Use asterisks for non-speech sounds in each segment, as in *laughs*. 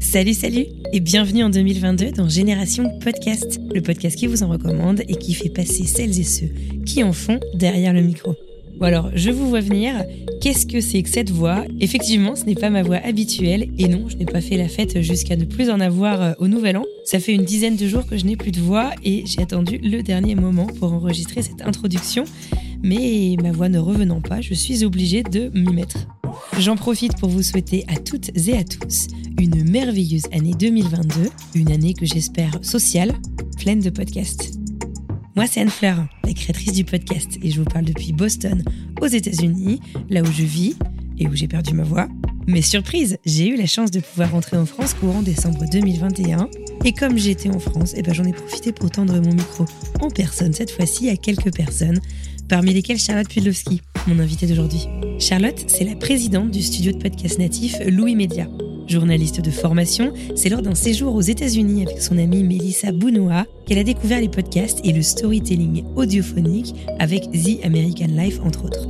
Salut, salut et bienvenue en 2022 dans Génération Podcast, le podcast qui vous en recommande et qui fait passer celles et ceux qui en font derrière le micro. Bon alors, je vous vois venir. Qu'est-ce que c'est que cette voix? Effectivement, ce n'est pas ma voix habituelle et non, je n'ai pas fait la fête jusqu'à ne plus en avoir euh, au Nouvel An. Ça fait une dizaine de jours que je n'ai plus de voix et j'ai attendu le dernier moment pour enregistrer cette introduction. Mais ma voix ne revenant pas, je suis obligée de m'y mettre. J'en profite pour vous souhaiter à toutes et à tous une merveilleuse année 2022, une année que j'espère sociale, pleine de podcasts. Moi, c'est Anne Fleur, la créatrice du podcast, et je vous parle depuis Boston, aux États-Unis, là où je vis et où j'ai perdu ma voix. Mais surprise, j'ai eu la chance de pouvoir rentrer en France courant décembre 2021. Et comme j'étais en France, eh ben j'en ai profité pour tendre mon micro en personne cette fois-ci à quelques personnes, parmi lesquelles Charlotte Pudlowski, mon invitée d'aujourd'hui. Charlotte, c'est la présidente du studio de podcast natif Louis Media. Journaliste de formation, c'est lors d'un séjour aux États-Unis avec son amie Melissa Bounoa qu'elle a découvert les podcasts et le storytelling audiophonique avec The American Life entre autres.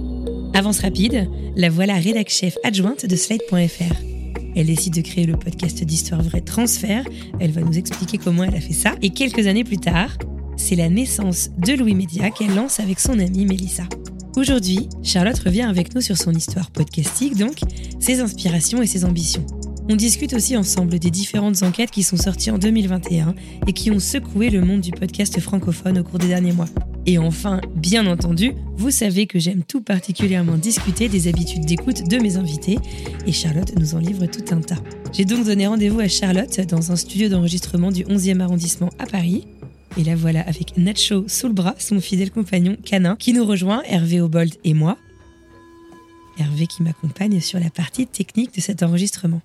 Avance rapide, la voilà rédac chef adjointe de Slide.fr. Elle décide de créer le podcast d'Histoire Vraie Transfert. Elle va nous expliquer comment elle a fait ça. Et quelques années plus tard, c'est la naissance de Louis Media qu'elle lance avec son amie Melissa. Aujourd'hui, Charlotte revient avec nous sur son histoire podcastique, donc ses inspirations et ses ambitions. On discute aussi ensemble des différentes enquêtes qui sont sorties en 2021 et qui ont secoué le monde du podcast francophone au cours des derniers mois. Et enfin, bien entendu, vous savez que j'aime tout particulièrement discuter des habitudes d'écoute de mes invités et Charlotte nous en livre tout un tas. J'ai donc donné rendez-vous à Charlotte dans un studio d'enregistrement du 11e arrondissement à Paris. Et la voilà avec Nacho sous le bras, son fidèle compagnon Canin, qui nous rejoint, Hervé Obold et moi. Hervé qui m'accompagne sur la partie technique de cet enregistrement.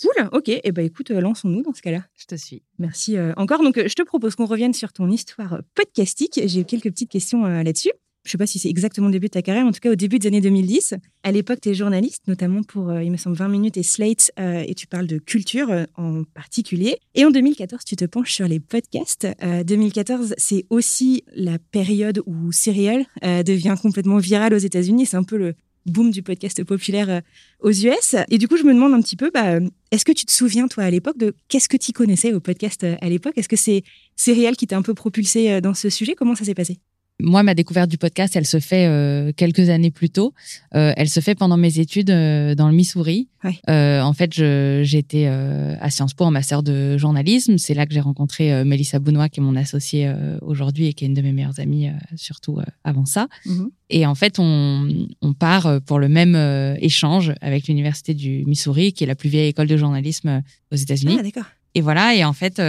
Cool, ok. Et eh ben écoute, euh, lançons-nous dans ce cas-là. Je te suis. Merci euh, encore. Donc, euh, je te propose qu'on revienne sur ton histoire podcastique. J'ai quelques petites questions là-dessus. Je ne sais pas si c'est exactement le début de ta carrière, mais en tout cas au début des années 2010. À l'époque, tu es journaliste, notamment pour, il me semble, 20 minutes et Slate, et tu parles de culture en particulier. Et en 2014, tu te penches sur les podcasts. 2014, c'est aussi la période où Serial devient complètement viral aux États-Unis. C'est un peu le, boom du podcast populaire euh, aux US. Et du coup, je me demande un petit peu, bah, est-ce que tu te souviens, toi, à l'époque, de qu'est-ce que tu connaissais au podcast euh, à l'époque? Est-ce que c'est Serial qui t'a un peu propulsé euh, dans ce sujet? Comment ça s'est passé? Moi, ma découverte du podcast, elle se fait euh, quelques années plus tôt. Euh, elle se fait pendant mes études euh, dans le Missouri. en fait, j'étais à Sciences Po en master de journalisme. C'est là que j'ai rencontré Mélissa Bounois, qui est mon associée aujourd'hui et qui est une de mes meilleures amies, surtout avant ça. Mm-hmm. Et en fait, on, on, part pour le même échange avec l'Université du Missouri, qui est la plus vieille école de journalisme aux États-Unis. Ah, d'accord. Et voilà, et en fait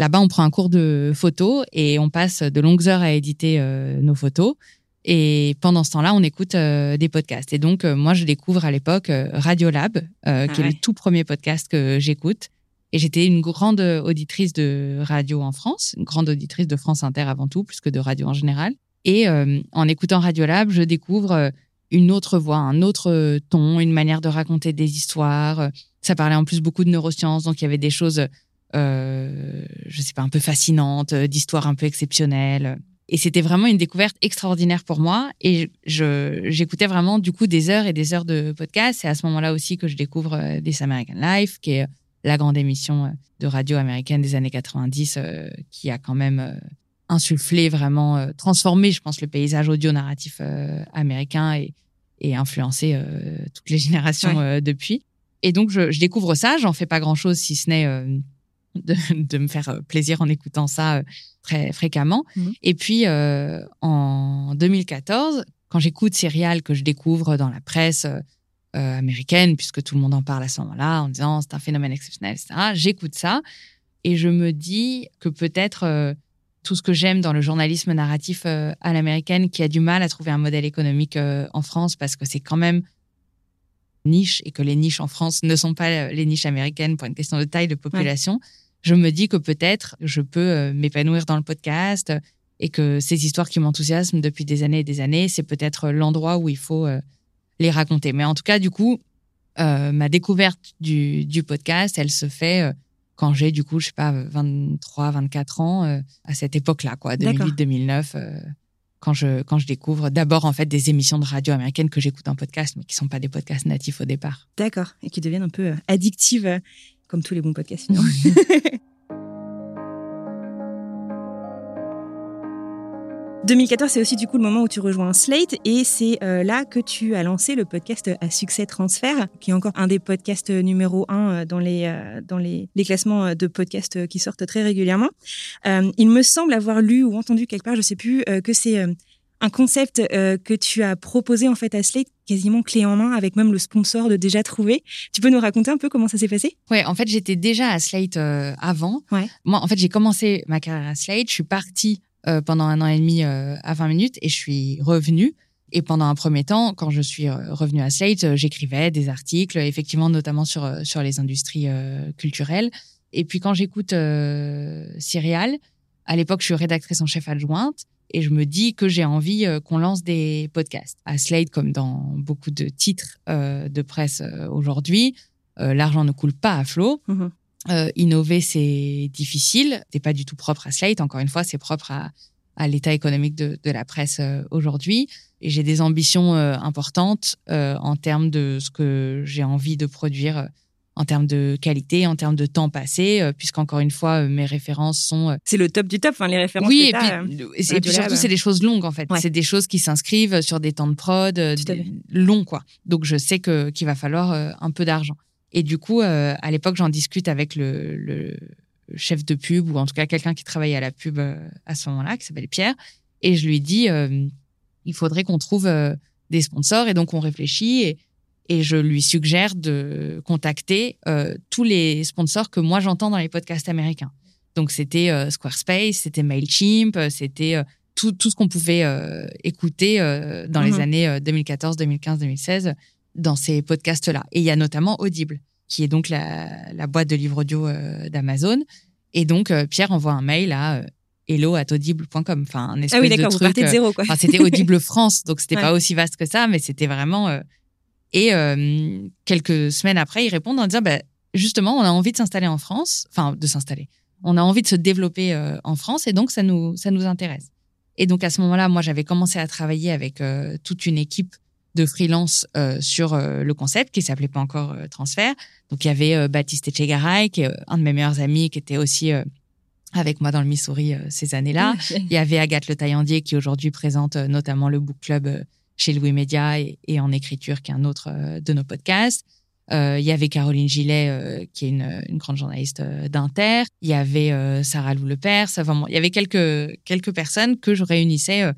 Là-bas, on prend un cours de photo et on passe de longues heures à éditer euh, nos photos. Et pendant ce temps-là, on écoute euh, des podcasts. Et donc, euh, moi, je découvre à l'époque Radiolab, ah qui est le tout premier podcast que j'écoute. Et j'étais une grande auditrice de radio en France, une grande auditrice de France Inter avant tout, plus que de radio en général. Et en écoutant Radiolab, je découvre une autre voix, un autre ton, une manière de raconter des histoires. Ça parlait en plus beaucoup de neurosciences, donc il y avait des choses euh, je sais pas, un peu fascinante, euh, d'histoires un peu exceptionnelles. Et c'était vraiment une découverte extraordinaire pour moi. Et je, j'écoutais vraiment du coup des heures et des heures de podcast. C'est à ce moment-là aussi que je découvre euh, This American Life, qui est la grande émission de radio américaine des années 90, qui a quand même insufflé, vraiment transformé, je pense, le paysage audio narratif américain et, et influencé toutes les générations depuis. Et donc, je, je découvre ça. J'en fais pas grand-chose, si ce n'est de, me faire euh, plaisir en écoutant ça euh, très fréquemment. Mhm. Et puis, euh, en 2014, quand j'écoute Serial que je découvre dans la presse américaine, puisque tout le monde en parle à ce moment-là, en disant c'est un phénomène exceptionnel, etc., j'écoute ça et je me dis que peut-être tout ce que j'aime dans le journalisme narratif à l'américaine, qui a du mal à trouver un modèle économique en France parce que c'est quand même niche et que les niches en France ne sont pas les niches américaines pour une question de taille de population. Je me dis que peut-être je peux m'épanouir dans le podcast et que ces histoires qui m'enthousiasment depuis des années et des années, c'est peut-être l'endroit où il faut les raconter. Mais en tout cas, du coup, euh, ma découverte du, du, podcast, elle se fait euh, quand j'ai, du coup, je sais pas, 23, 24 ans, euh, à cette époque-là, quoi, 2008, 2009, quand je, quand je découvre d'abord, en fait, des émissions de radio américaines que j'écoute en podcast, mais qui sont pas des podcasts natifs au départ. D'accord. Et qui deviennent un peu addictives, comme tous les bons podcasts, finalement. *laughs* 2014, c'est aussi du coup le moment où tu rejoins Slate et c'est euh, là que tu as lancé le podcast à succès transfert, qui est encore un des podcasts numéro un euh, dans les euh, dans les, les, classements de podcasts qui sortent très régulièrement. il me semble avoir lu ou entendu quelque part, je sais plus, que c'est un concept que tu as proposé en fait à Slate quasiment clé en main avec même le sponsor de déjà trouvé. Tu peux nous raconter un peu comment ça s'est passé? Ouais, en fait, j'étais déjà à Slate avant. Ouais. Moi, en fait, j'ai commencé ma carrière à Slate, je suis partie euh, pendant un an et demi euh, à 20 minutes et je suis revenue. Et pendant un premier temps, quand je suis euh, revenue à Slate, j'écrivais des articles, effectivement, notamment sur, sur les industries culturelles. Et puis quand j'écoute euh, Serial, à l'époque, je suis rédactrice en chef adjointe et je me dis que j'ai envie qu'on lance des podcasts. À Slate, comme dans beaucoup de titres de presse aujourd'hui, l'argent ne coule pas à flot. Mm-hmm. Euh, innover, c'est difficile. C'est pas du tout propre à Slate. Encore une fois, c'est propre à, à l'état économique de, de, la presse euh, aujourd'hui. Et j'ai des ambitions euh, importantes euh, en termes de ce que j'ai envie de produire, en termes de qualité, en termes de temps passé, puisqu'encore une fois, mes références sont. C'est le top du top, enfin, les références. Oui, et puis, et puis surtout, c'est des choses longues en fait. C'est des choses qui s'inscrivent sur des temps de prod longs, quoi. Donc, je sais que qu'il va falloir un peu d'argent. Et du coup, euh, à l'époque, j'en discute avec le, le, chef de pub ou en tout cas quelqu'un qui travaillait à la pub euh, à ce moment-là, qui s'appelle Pierre. Et je lui dis, euh, il faudrait qu'on trouve des sponsors. Et donc, on réfléchit et, et je lui suggère de contacter tous les sponsors que moi j'entends dans les podcasts américains. Donc, c'était Squarespace, c'était Mailchimp, c'était tout, tout ce qu'on pouvait écouter dans les mhm. années 2014, 2015, 2016 dans ces podcasts-là. Et il y a notamment Audible, qui est donc la, la boîte de livres audio euh, d'Amazon. Et donc, euh, Pierre envoie un mail à euh, hello@audible.com. Enfin, un espèce ah oui, d'accord. Vous de zéro, quoi. Enfin, c'était Audible *laughs* France, donc c'était pas aussi vaste que ça, mais c'était vraiment. Et quelques semaines après, ils répondent en disant, bah, justement, on a envie de s'installer en France, enfin, de s'installer. On a envie de se développer en France, et donc ça nous ça nous intéresse. Et donc à ce moment-là, moi, j'avais commencé à travailler avec toute une équipe de freelance euh, sur euh, le concept qui s'appelait pas encore euh, Transfert. Donc il y avait Baptiste Echegaray qui est un de mes meilleurs amis qui était aussi avec moi dans le Missouri ces années-là. il y avait Agathe Le Taillandier qui aujourd'hui présente notamment le book club chez Louis Média et, en écriture qui est un autre de nos podcasts. il y avait Caroline Gillet qui est une, une grande journaliste d'Inter. Il y avait Sarah Lou Lepers. Enfin, il y avait quelques quelques personnes que je réunissais euh,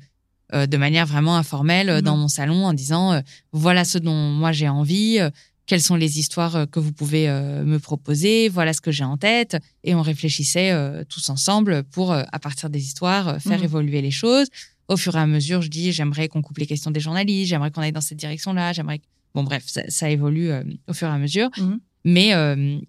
de manière vraiment informelle euh, dans mhm. mon salon en disant euh, voilà ce dont moi j'ai envie, quelles sont les histoires que vous pouvez me proposer, voilà ce que j'ai en tête. Et on réfléchissait tous ensemble pour, à partir des histoires, faire mhm. évoluer les choses. Au fur et à mesure, je dis j'aimerais qu'on coupe les questions des journalistes, j'aimerais qu'on aille dans cette direction-là, j'aimerais. Bon, bref, ça, évolue au fur et à mesure. Mhm. Mais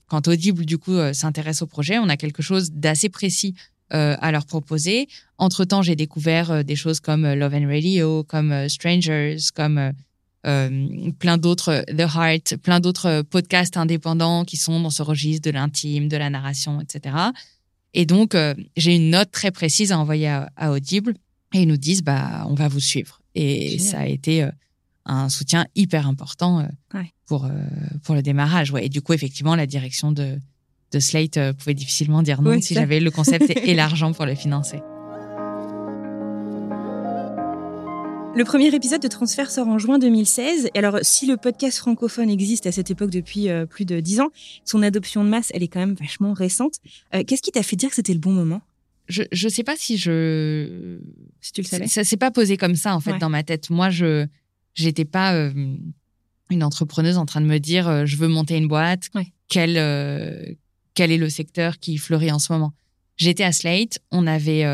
quand Audible, du coup, s'intéresse au projet, on a quelque chose d'assez précis euh, à leur proposer. Entre-temps, j'ai découvert euh, des choses comme euh, Love and Radio, comme Strangers, comme plein d'autres, The Heart, plein d'autres podcasts indépendants qui sont dans ce registre de l'intime, de la narration, etc. Et donc, j'ai une note très précise à envoyer à, Audible et ils nous disent, bah, on va vous suivre. Et ça a été un soutien hyper important pour, pour le démarrage. Ouais. Et du coup, effectivement, la direction de, de Slate euh, pouvait difficilement dire non si j'avais le concept *laughs* et, l'argent pour le financer. Le premier épisode de Transfert sort en juin 2016. Et alors, si le podcast francophone existe à cette époque depuis euh, plus de dix ans, son adoption de masse, elle est quand même vachement récente. Euh, qu'est-ce qui t'a fait dire que c'était le bon moment? Je je sais pas si je si tu le savais. Ça s'est pas posé comme ça en fait dans ma tête. Moi, je j'étais pas une entrepreneuse en train de me dire je veux monter une boîte. Quelle quel est le secteur qui fleurit en ce moment. J'étais à Slate, on avait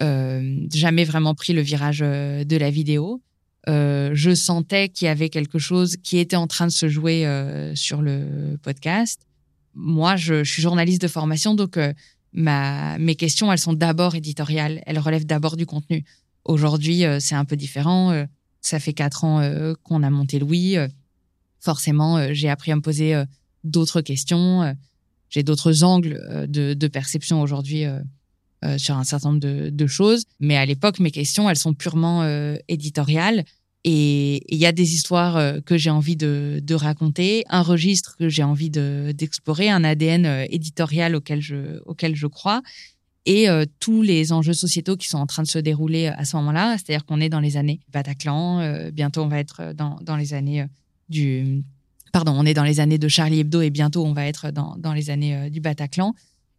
euh, jamais vraiment pris le virage de la vidéo. je sentais qu'il y avait quelque chose qui était en train de se jouer sur le podcast. Moi, je, je, suis journaliste de formation, donc ma, mes questions, elles sont d'abord éditoriales. Elles relèvent d'abord du contenu. Aujourd'hui, c'est un peu différent. ça fait quatre ans qu'on a monté Louis. forcément, j'ai appris à me poser d'autres questions. J'ai d'autres angles de, de perception aujourd'hui sur un certain nombre de, choses. Mais à l'époque, mes questions, elles sont purement éditoriales. Et il y a des histoires euh, que j'ai envie de, raconter, un registre que j'ai envie d'explorer, un ADN euh, éditorial auquel je, auquel je crois, et euh, tous les enjeux sociétaux qui sont en train de se dérouler à ce moment-là. C'est-à-dire qu'on est dans les années Bataclan, bientôt on va être dans, dans les années du... Pardon, on est dans les années de Charlie Hebdo et bientôt on va être dans, dans les années du Bataclan.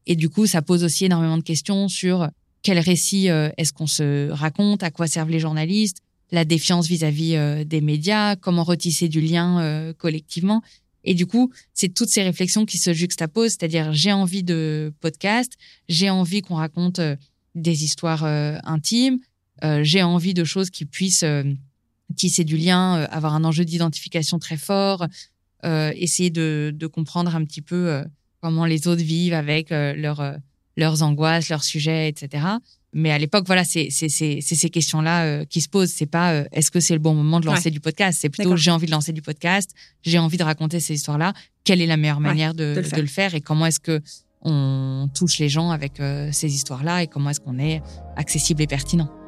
Et du coup, ça pose aussi énormément de questions sur quel récit est-ce qu'on se raconte, à quoi servent les journalistes, la défiance vis-à-vis euh, des médias, comment retisser du lien euh, collectivement. Et du coup, c'est toutes ces réflexions qui se juxtaposent, c'est-à-dire j'ai envie de podcast, j'ai envie qu'on raconte euh, des histoires intimes, j'ai envie de choses qui puissent tisser du lien, avoir un enjeu d'identification très fort, essayer de, de, comprendre un petit peu comment les autres vivent avec leurs leurs angoisses, leurs sujets, etc. Mais à l'époque, voilà, c'est ces questions-là euh, qui se posent. C'est pas euh, est-ce que c'est le bon moment de lancer du podcast? C'est plutôt j'ai envie de lancer du podcast, j'ai envie de raconter ces histoires-là. Quelle est la meilleure manière de, le, faire? et comment est-ce que on touche les gens avec euh, ces histoires-là? Et comment est-ce qu'on est accessible et pertinent?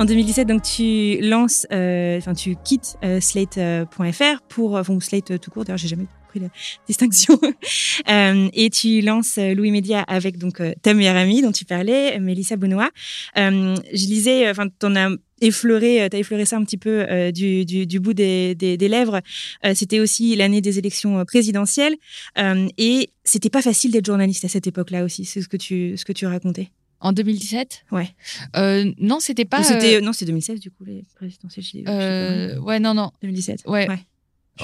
En 2017, donc tu lances, enfin tu quittes Slate.fr pour, enfin Slate tout court. D'ailleurs, j'ai jamais la *laughs* distinction. *laughs* euh, et tu lances euh, Louis Média avec donc euh, ta meilleure amie dont tu parlais, Mélissa Benoît. Euh, je lisais, enfin, t'en as effleuré, t'as effleuré ça un petit peu du, bout des, des, des lèvres. c'était aussi l'année des élections présidentielles et c'était pas facile d'être journaliste à cette époque-là aussi. C'est ce que tu ce que tu racontais. En 2017 Ouais. Euh, non, c'était pas. C'était non, c'est 2016 du coup les présidentielles. Euh, ouais, non, non. 2017. Ouais. ouais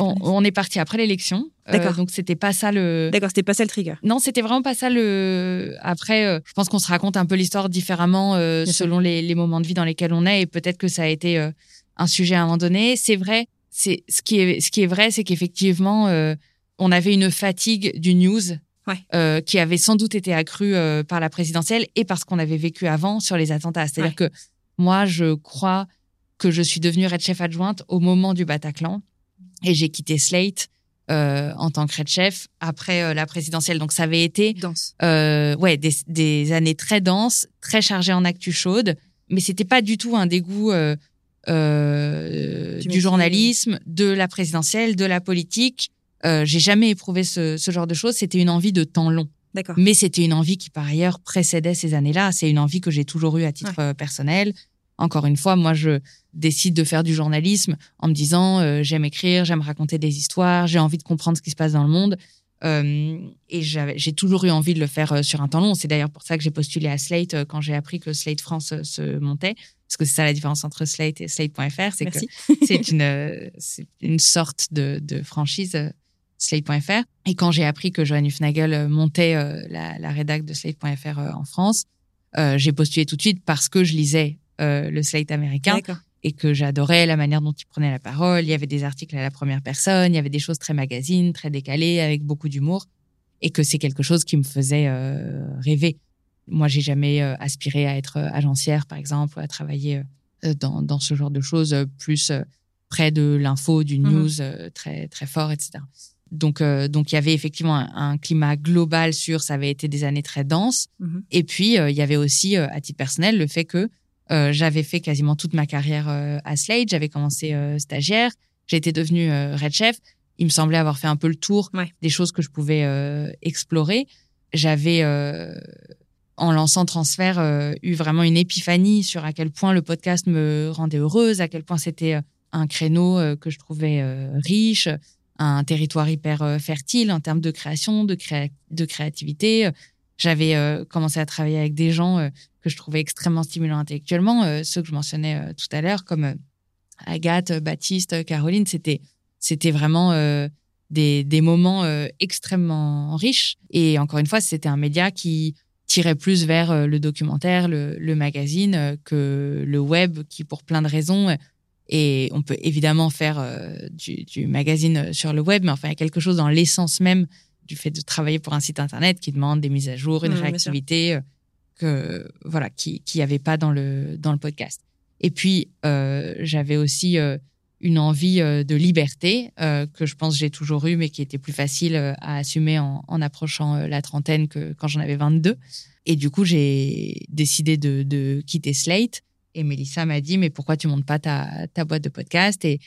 on, est parti après l'élection. Euh, D'accord. donc c'était pas ça le. D'accord, c'était pas ça le trigger. Non, c'était vraiment pas ça le. Après, euh, je pense qu'on se raconte un peu l'histoire différemment euh, selon les, moments de vie dans lesquels on est et peut-être que ça a été un sujet à un moment donné. C'est vrai. C'est ce qui est ce qui est vrai, c'est qu'effectivement, on avait une fatigue du news. Qui avait sans doute été accrue par la présidentielle et parce qu'on avait vécu avant sur les attentats. C'est-à-dire que moi, je crois que je suis devenue red chef adjointe au moment du Bataclan et j'ai quitté Slate euh, en tant que red chef après euh, la présidentielle. Donc ça avait été dense. Euh, ouais, des, des, années très denses, très chargées en actu chaude, mais c'était pas du tout un dégoût euh, euh du journalisme, de la présidentielle, de la politique. Euh, j'ai jamais éprouvé ce, ce genre de choses. C'était une envie de temps long. D'accord. Mais c'était une envie qui par ailleurs précédait ces années-là. C'est une envie que j'ai toujours eue à titre personnel. Encore une fois, moi, je décide de faire du journalisme en me disant euh, j'aime écrire, j'aime raconter des histoires, j'ai envie de comprendre ce qui se passe dans le monde. Euh, et j'ai toujours eu envie de le faire euh, sur un temps long. C'est d'ailleurs pour ça que j'ai postulé à Slate quand j'ai appris que Slate France se montait. Parce que c'est ça la différence entre Slate et Slate.fr. C'est que c'est *laughs* une, une sorte de, de franchise Slate.fr. Et quand j'ai appris que Joanne Hufnagel montait la, la rédac de Slate.fr en France, j'ai postulé tout de suite parce que je lisais euh, le Slate américain et que j'adorais la manière dont il prenait la parole. Il y avait des articles à la première personne, il y avait des choses très magazines, très décalées, avec beaucoup d'humour, et que c'est quelque chose qui me faisait euh, rêver. Moi, j'ai jamais euh, aspiré à être agencière, par exemple, ou à travailler dans, dans ce genre de choses, plus près de l'info, du mhm. news très très fort, etc. Donc, donc il y avait effectivement un, climat global sur. Ça avait été des années très denses. Mhm. Et puis, il y avait aussi, à titre personnel, le fait que euh, j'avais fait quasiment toute ma carrière euh, à Slade. J'avais commencé euh, stagiaire. Été devenue red chef. Il me semblait avoir fait un peu le tour des choses que je pouvais explorer. J'avais, en lançant Transfert, eu vraiment une épiphanie sur à quel point le podcast me rendait heureuse, à quel point c'était un créneau que je trouvais riche, un territoire hyper fertile en termes de création, de, de créativité. J'avais commencé à travailler avec des gens que je trouvais extrêmement stimulants intellectuellement. Euh, ceux que je mentionnais euh, tout à l'heure, comme euh, Agathe, Baptiste, Caroline, c'était c'était vraiment des, des moments extrêmement riches. Et encore une fois, c'était un média qui tirait plus vers le documentaire, le, le magazine que le web, qui pour plein de raisons et on peut évidemment faire du, du, magazine sur le web, mais enfin, il y a quelque chose dans l'essence même du fait de travailler pour un site internet qui demande des mises à jour, une réactivité que voilà qui qui avait pas dans le dans le podcast. Et puis euh, j'avais aussi euh, une envie euh, de liberté euh, que je pense j'ai toujours eu mais qui était plus facile à assumer en, en approchant la trentaine que quand j'en avais 22 et du coup j'ai décidé de, de quitter Slate et Melissa m'a dit mais pourquoi tu montes pas ta ta boîte de podcast? Et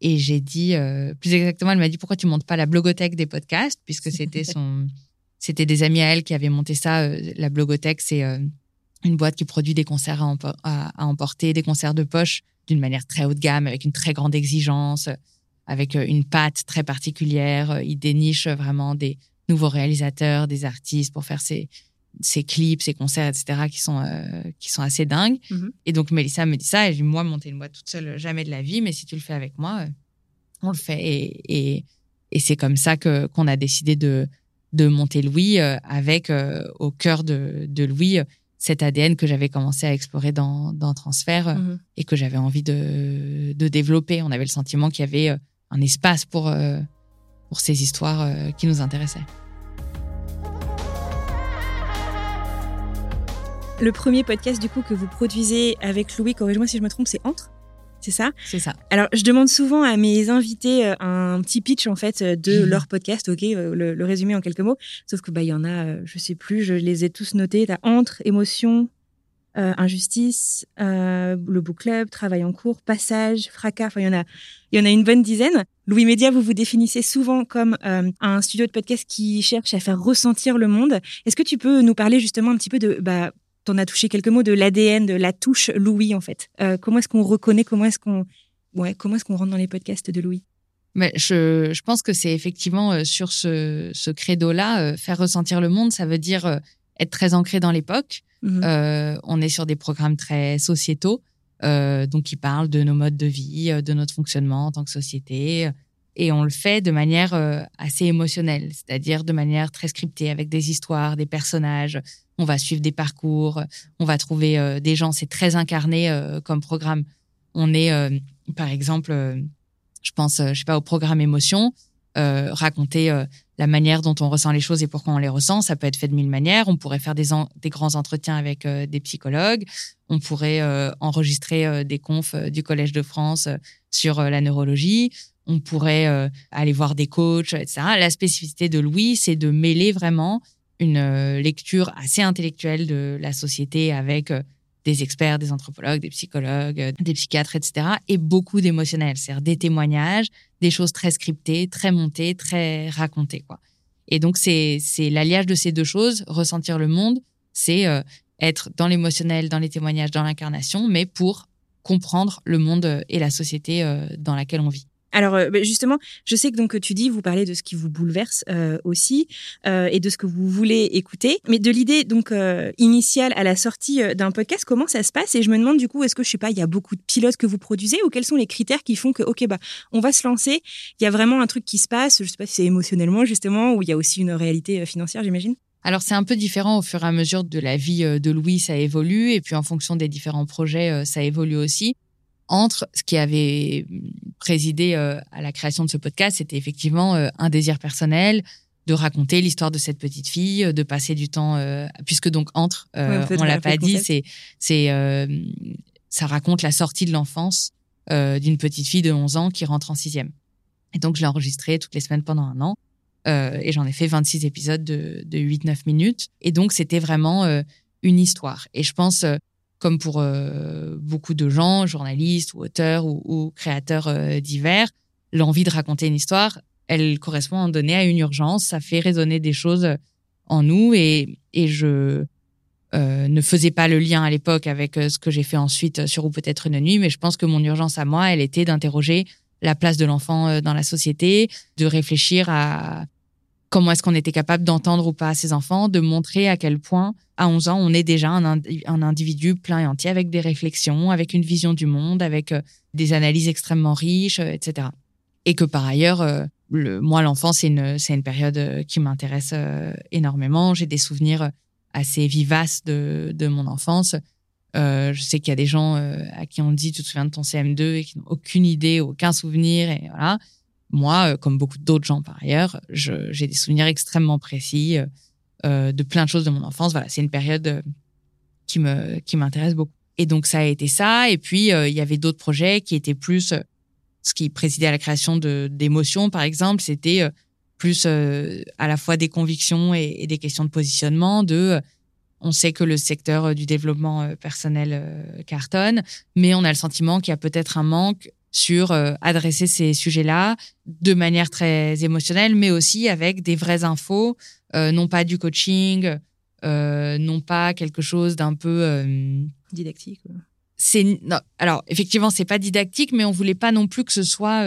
et j'ai dit plus exactement elle m'a dit pourquoi tu montes pas la blogothèque des podcasts? Puisque c'était *laughs* son c'était des amis à elle qui avaient monté ça. Euh, la Blogothèque, c'est euh, une boîte qui produit des concerts à, emporter, des concerts de poche d'une manière très haut de gamme, avec une très grande exigence, avec euh, une patte très particulière. Ils dénichent vraiment des nouveaux réalisateurs, des artistes pour faire ces, ces clips, ces concerts, etc., qui sont, qui sont assez dingues. Mm-hmm. Et donc, Mélissa me dit ça, et je dis, moi, monter une boîte toute seule, jamais de la vie, mais si tu le fais avec moi, on le fait. Et, et, et c'est comme ça que qu'on a décidé de, de monter Louis euh, avec euh, au cœur de, de Louis cet ADN que j'avais commencé à explorer dans, dans Transfert mhm. et que j'avais envie de, de, développer. On avait le sentiment qu'il y avait un espace pour, pour ces histoires qui nous intéressaient. Le premier podcast du coup que vous produisez avec Louis, corrige-moi si je me trompe, c'est Entre c'est ça? C'est ça. Alors, je demande souvent à mes invités euh, un petit pitch en fait euh, de leur podcast, ok, euh, le, résumé en quelques mots. Sauf que bah il y en a, je sais plus, je les ai tous notés. T'as entre, émotion, injustice, le book club, travail en cours, passage, fracas. Enfin, il y en a, il y en a une bonne dizaine. Louis Média, vous vous définissez souvent comme un studio de podcast qui cherche à faire ressentir le monde. Est-ce que tu peux nous parler justement un petit peu de bah on a touché quelques mots de l'ADN, de la touche Louis en fait. Euh, comment est-ce qu'on reconnaît, comment est-ce qu'on, ouais, comment est-ce qu'on rentre dans les podcasts de Louis? Mais je, je pense que c'est effectivement euh, sur ce, ce credo-là, euh, faire ressentir le monde, ça veut dire être très ancré dans l'époque. Mhm. on est sur des programmes très sociétaux, donc qui parlent de nos modes de vie, de notre fonctionnement en tant que société, et on le fait de manière assez émotionnelle, c'est-à-dire de manière très scriptée, avec des histoires, des personnages, on va suivre des parcours, on va trouver euh, des gens, c'est très incarné euh, comme programme. On est, euh, par exemple, je pense, je sais pas, au programme émotion, raconter la manière dont on ressent les choses et pourquoi on les ressent. Ça peut être fait de mille manières. On pourrait faire des, des grands entretiens avec des psychologues. On pourrait enregistrer des confs du Collège de France sur la neurologie. On pourrait aller voir des coachs, etc. La spécificité de Louis, c'est de mêler vraiment une euh, lecture assez intellectuelle de la société avec euh, des experts, des anthropologues, des psychologues, euh, des psychiatres, etc. Et beaucoup d'émotionnel, c'est-à-dire des témoignages, des choses très scriptées, très montées, très racontées, quoi. Et donc c'est l'alliage de ces deux choses, ressentir le monde, c'est être dans l'émotionnel, dans les témoignages, dans l'incarnation, mais pour comprendre le monde et la société dans laquelle on vit. Alors euh, bah, justement, je sais que donc tu dis, vous parlez de ce qui vous bouleverse euh, aussi euh, et de ce que vous voulez écouter, mais de l'idée donc initiale à la sortie d'un podcast, comment ça se passe? Et je me demande du coup, est-ce que je sais pas, il y a beaucoup de pilotes que vous produisez? Ou quels sont les critères qui font que ok bah on va se lancer, il y a vraiment un truc qui se passe, je sais pas si c'est émotionnellement justement ou il y a aussi une réalité financière, j'imagine. Alors c'est un peu différent au fur et à mesure de la vie de Louis, ça évolue. Et puis en fonction des différents projets, ça évolue aussi entre ce qui avait présidé euh, à la création de ce podcast, c'était effectivement euh, un désir personnel de raconter l'histoire de cette petite fille, euh, de passer du temps, puisque donc entre, on l'a pas dit, c'est c'est ça raconte la sortie de l'enfance d'une petite fille de 11 ans qui rentre en sixième. Et donc je l'ai enregistré toutes les semaines pendant un an. et j'en ai fait 26 épisodes de, de 8-9 minutes. Et donc, c'était vraiment une histoire. Et je pense, comme pour euh, beaucoup de gens, journalistes ou auteurs ou, créateurs euh, divers, l'envie de raconter une histoire, elle correspond en donné à une urgence, ça fait résonner des choses en nous et, et je euh, ne faisais pas le lien à l'époque avec ce que j'ai fait ensuite sur ou peut-être une nuit, mais je pense que mon urgence à moi, elle était d'interroger la place de l'enfant dans la société, de réfléchir à comment est-ce qu'on était capable d'entendre ou pas ses enfants, de montrer à quel point, à 11 ans, on est déjà un, individu plein et entier avec des réflexions, avec une vision du monde, avec euh, des analyses extrêmement riches, euh, etc. Et que par ailleurs, euh, le, moi, l'enfance, c'est une, période qui m'intéresse énormément. J'ai des souvenirs assez vivaces de, de mon enfance. Je sais qu'il y a des gens à qui on dit tu te souviens de ton CM2 et qui n'ont aucune idée, aucun souvenir et voilà. Moi, euh, comme beaucoup d'autres gens par ailleurs, j'ai des souvenirs extrêmement précis de plein de choses de mon enfance. Voilà, c'est une période qui me qui m'intéresse beaucoup. Et donc ça a été ça. Et puis il y avait d'autres projets qui étaient plus ce qui présidait à la création de d'émotions, par exemple, c'était plus à la fois des convictions et, et, des questions de positionnement, de on sait que le secteur euh, du développement euh, personnel euh, cartonne, mais on a le sentiment qu'il y a peut-être un manque sur adresser ces sujets-là de manière très émotionnelle, mais aussi avec des vraies infos, non pas du coaching, non pas quelque chose d'un peu didactique. C'est alors effectivement c'est pas didactique, mais on voulait pas non plus que ce soit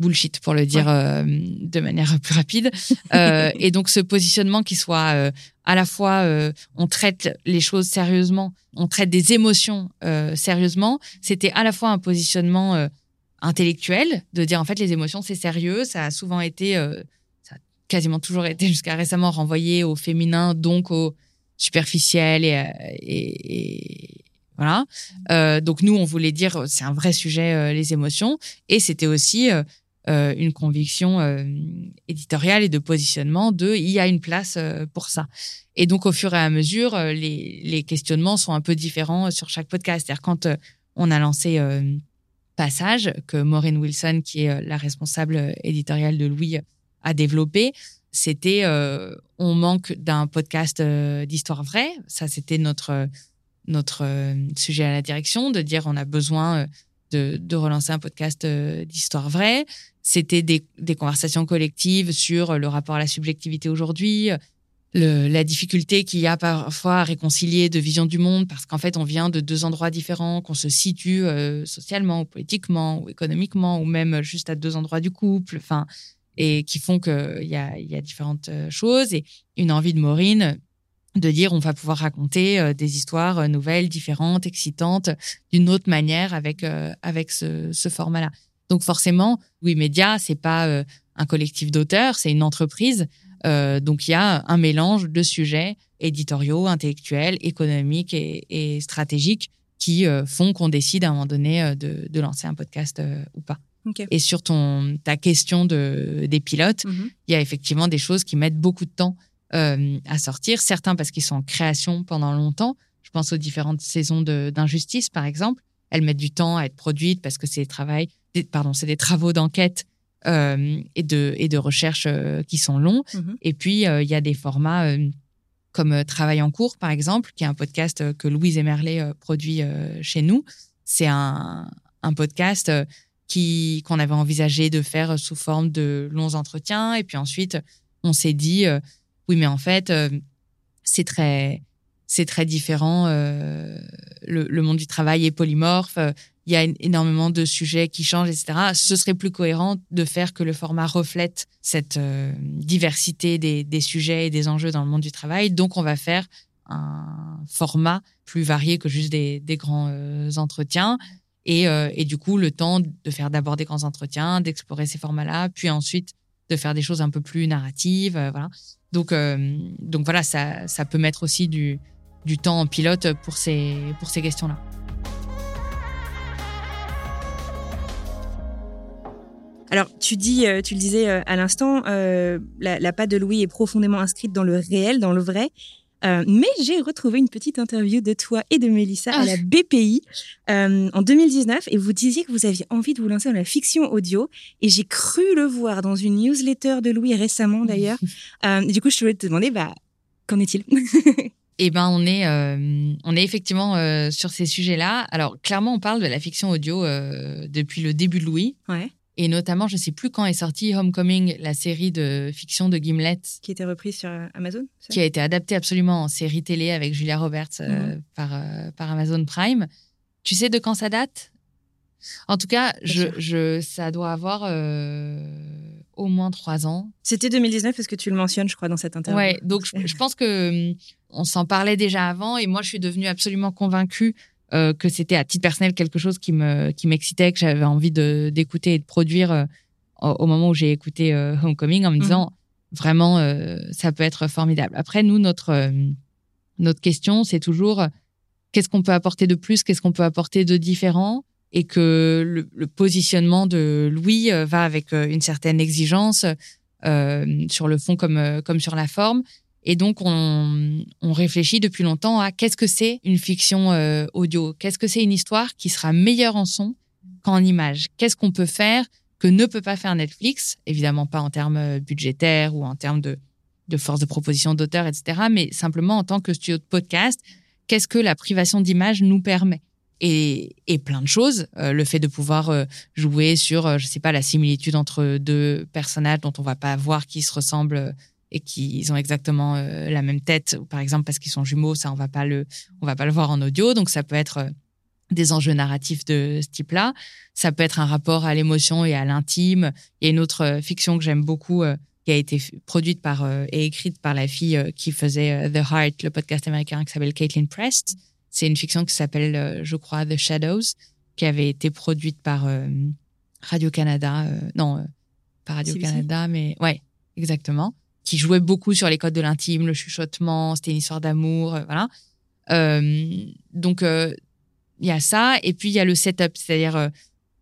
bullshit pour le dire euh, de manière *laughs* plus rapide. Euh, et donc ce positionnement qui soit euh, à la fois on traite les choses sérieusement, on traite des émotions sérieusement, c'était à la fois un positionnement intellectuel de dire en fait les émotions c'est sérieux, ça a souvent été ça a quasiment toujours été jusqu'à récemment renvoyé au féminin donc au superficiel et, et, et voilà. Donc nous, on voulait dire c'est un vrai sujet les émotions et c'était aussi euh, une conviction euh, éditoriale et de positionnement de il y a une place euh, pour ça. Et donc au fur et à mesure, les, les questionnements sont un peu différents sur chaque podcast. C'est-à-dire quand on a lancé Passage que Maureen Wilson, qui est la responsable éditoriale de Louis, a développé, c'était on manque d'un podcast d'histoire vraie. Ça, c'était notre notre sujet à la direction de dire on a besoin de, relancer un podcast d'histoire vraie. C'était des, conversations collectives sur le rapport à la subjectivité aujourd'hui, la difficulté qu'il y a parfois à réconcilier de visions du monde parce qu'en fait on vient de deux endroits différents, qu'on se situe euh, socialement ou politiquement ou économiquement ou même juste à deux endroits du couple, enfin et qui font qu'il y a, y a différentes euh, choses et une envie de Maureen de dire on va pouvoir raconter euh, des histoires nouvelles, différentes, excitantes, d'une autre manière avec avec ce, ce format-là. Donc forcément, oui, Média, c'est pas euh, un collectif d'auteurs, c'est une entreprise. Euh, donc il y a un mélange de sujets éditoriaux, intellectuels, économiques et, stratégiques qui euh, font qu'on décide à un moment donné de, lancer un podcast ou pas. Et sur ton ta question de des pilotes, mm-hmm. il y a effectivement des choses qui mettent beaucoup de temps à sortir. Certains parce qu'ils sont en création pendant longtemps. Je pense aux différentes saisons d'injustice, par exemple. Elles mettent du temps à être produites parce que c'est travail pardon, c'est des travaux d'enquête euh, et de et de recherche euh, qui sont longs. Mhm. Et puis euh, il y a des formats comme Travail en cours, par exemple, qui est un podcast que Louise Emerlet produit chez nous. C'est un, un podcast qui qu'on avait envisagé de faire sous forme de longs entretiens. Et puis ensuite, on s'est dit, oui, mais en fait, c'est très c'est très différent. le, le, monde du travail est polymorphe il y a énormément de sujets qui changent, etc. Ce serait plus cohérent de faire que le format reflète cette euh, diversité des, sujets et des enjeux dans le monde du travail. Donc, on va faire un format plus varié que juste des, grands euh, entretiens. Et, euh, et, du coup, le temps de faire d'abord des grands entretiens, d'explorer ces formats-là, puis ensuite de faire des choses un peu plus narratives. voilà. Donc, donc voilà, ça, peut mettre aussi du, temps en pilote pour ces, questions-là. Alors, tu dis, euh, tu le disais euh, à l'instant, euh, la patte de Louis est profondément inscrite dans le réel, dans le vrai. Mais j'ai retrouvé une petite interview de toi et de Mélissa à la ah. BPI en 2019 et vous disiez que vous aviez envie de vous lancer dans la fiction audio et j'ai cru le voir dans une newsletter de Louis récemment *laughs* d'ailleurs. du coup, je voulais te demander, bah, qu'en est-il? *laughs* Eh ben, on est, on est effectivement sur ces sujets-là. Alors, clairement, on parle de la fiction audio depuis le début de Louis. Ouais. Et notamment, je ne sais plus quand est sortie Homecoming, la série de fiction de Gimlet. Qui a été reprise sur euh, Amazon Qui a été adaptée absolument en série télé avec Julia Roberts euh, mhm. par, euh, par Amazon Prime. Tu sais de quand ça date? En tout cas, je, je, ça doit avoir au moins trois ans. C'était 2019 parce que tu le mentionnes, je crois, dans cette interview? Ouais, donc je, je pense que hum, on s'en parlait déjà avant et moi, je suis devenue absolument convaincue euh, que c'était à titre personnel quelque chose qui me qui m'excitait, que j'avais envie de d'écouter et de produire euh, au, moment où j'ai écouté Homecoming en me disant vraiment ça peut être formidable. Après nous notre notre question c'est toujours qu'est-ce qu'on peut apporter de plus, qu'est-ce qu'on peut apporter de différent et que le, positionnement de Louis euh, va avec euh, une certaine exigence euh, sur le fond comme, comme sur la forme. Et donc, on, réfléchit depuis longtemps à qu'est-ce que c'est une fiction audio, qu'est-ce que c'est une histoire qui sera meilleure en son qu'en image, qu'est-ce qu'on peut faire que ne peut pas faire Netflix, évidemment pas en termes budgétaires ou en termes de, force de proposition d'auteur, etc., mais simplement en tant que studio de podcast, qu'est-ce que la privation d'image nous permet? Et, plein de choses. Euh, le fait de pouvoir euh, jouer sur, euh, je sais pas, la similitude entre deux personnages dont on va pas voir qui se ressemblent et qui ont exactement la même tête, par exemple parce qu'ils sont jumeaux, ça on va pas le, on va pas le voir en audio. Donc ça peut être des enjeux narratifs de ce type-là. Ça peut être un rapport à l'émotion et à l'intime. Il y a une autre fiction que j'aime beaucoup qui a été produite par et écrite par la fille qui faisait The Heart, le podcast américain qui s'appelle Caitlin Prest c'est une fiction qui s'appelle, euh, je crois, The Shadows, qui avait été produite par euh, Radio-Canada. Euh, non, pas Radio-Canada, mais ouais, exactement. Qui jouait beaucoup sur les codes de l'intime, le chuchotement, c'était une histoire d'amour, voilà. donc, il y a ça. Et puis, il y a le setup, c'est-à-dire,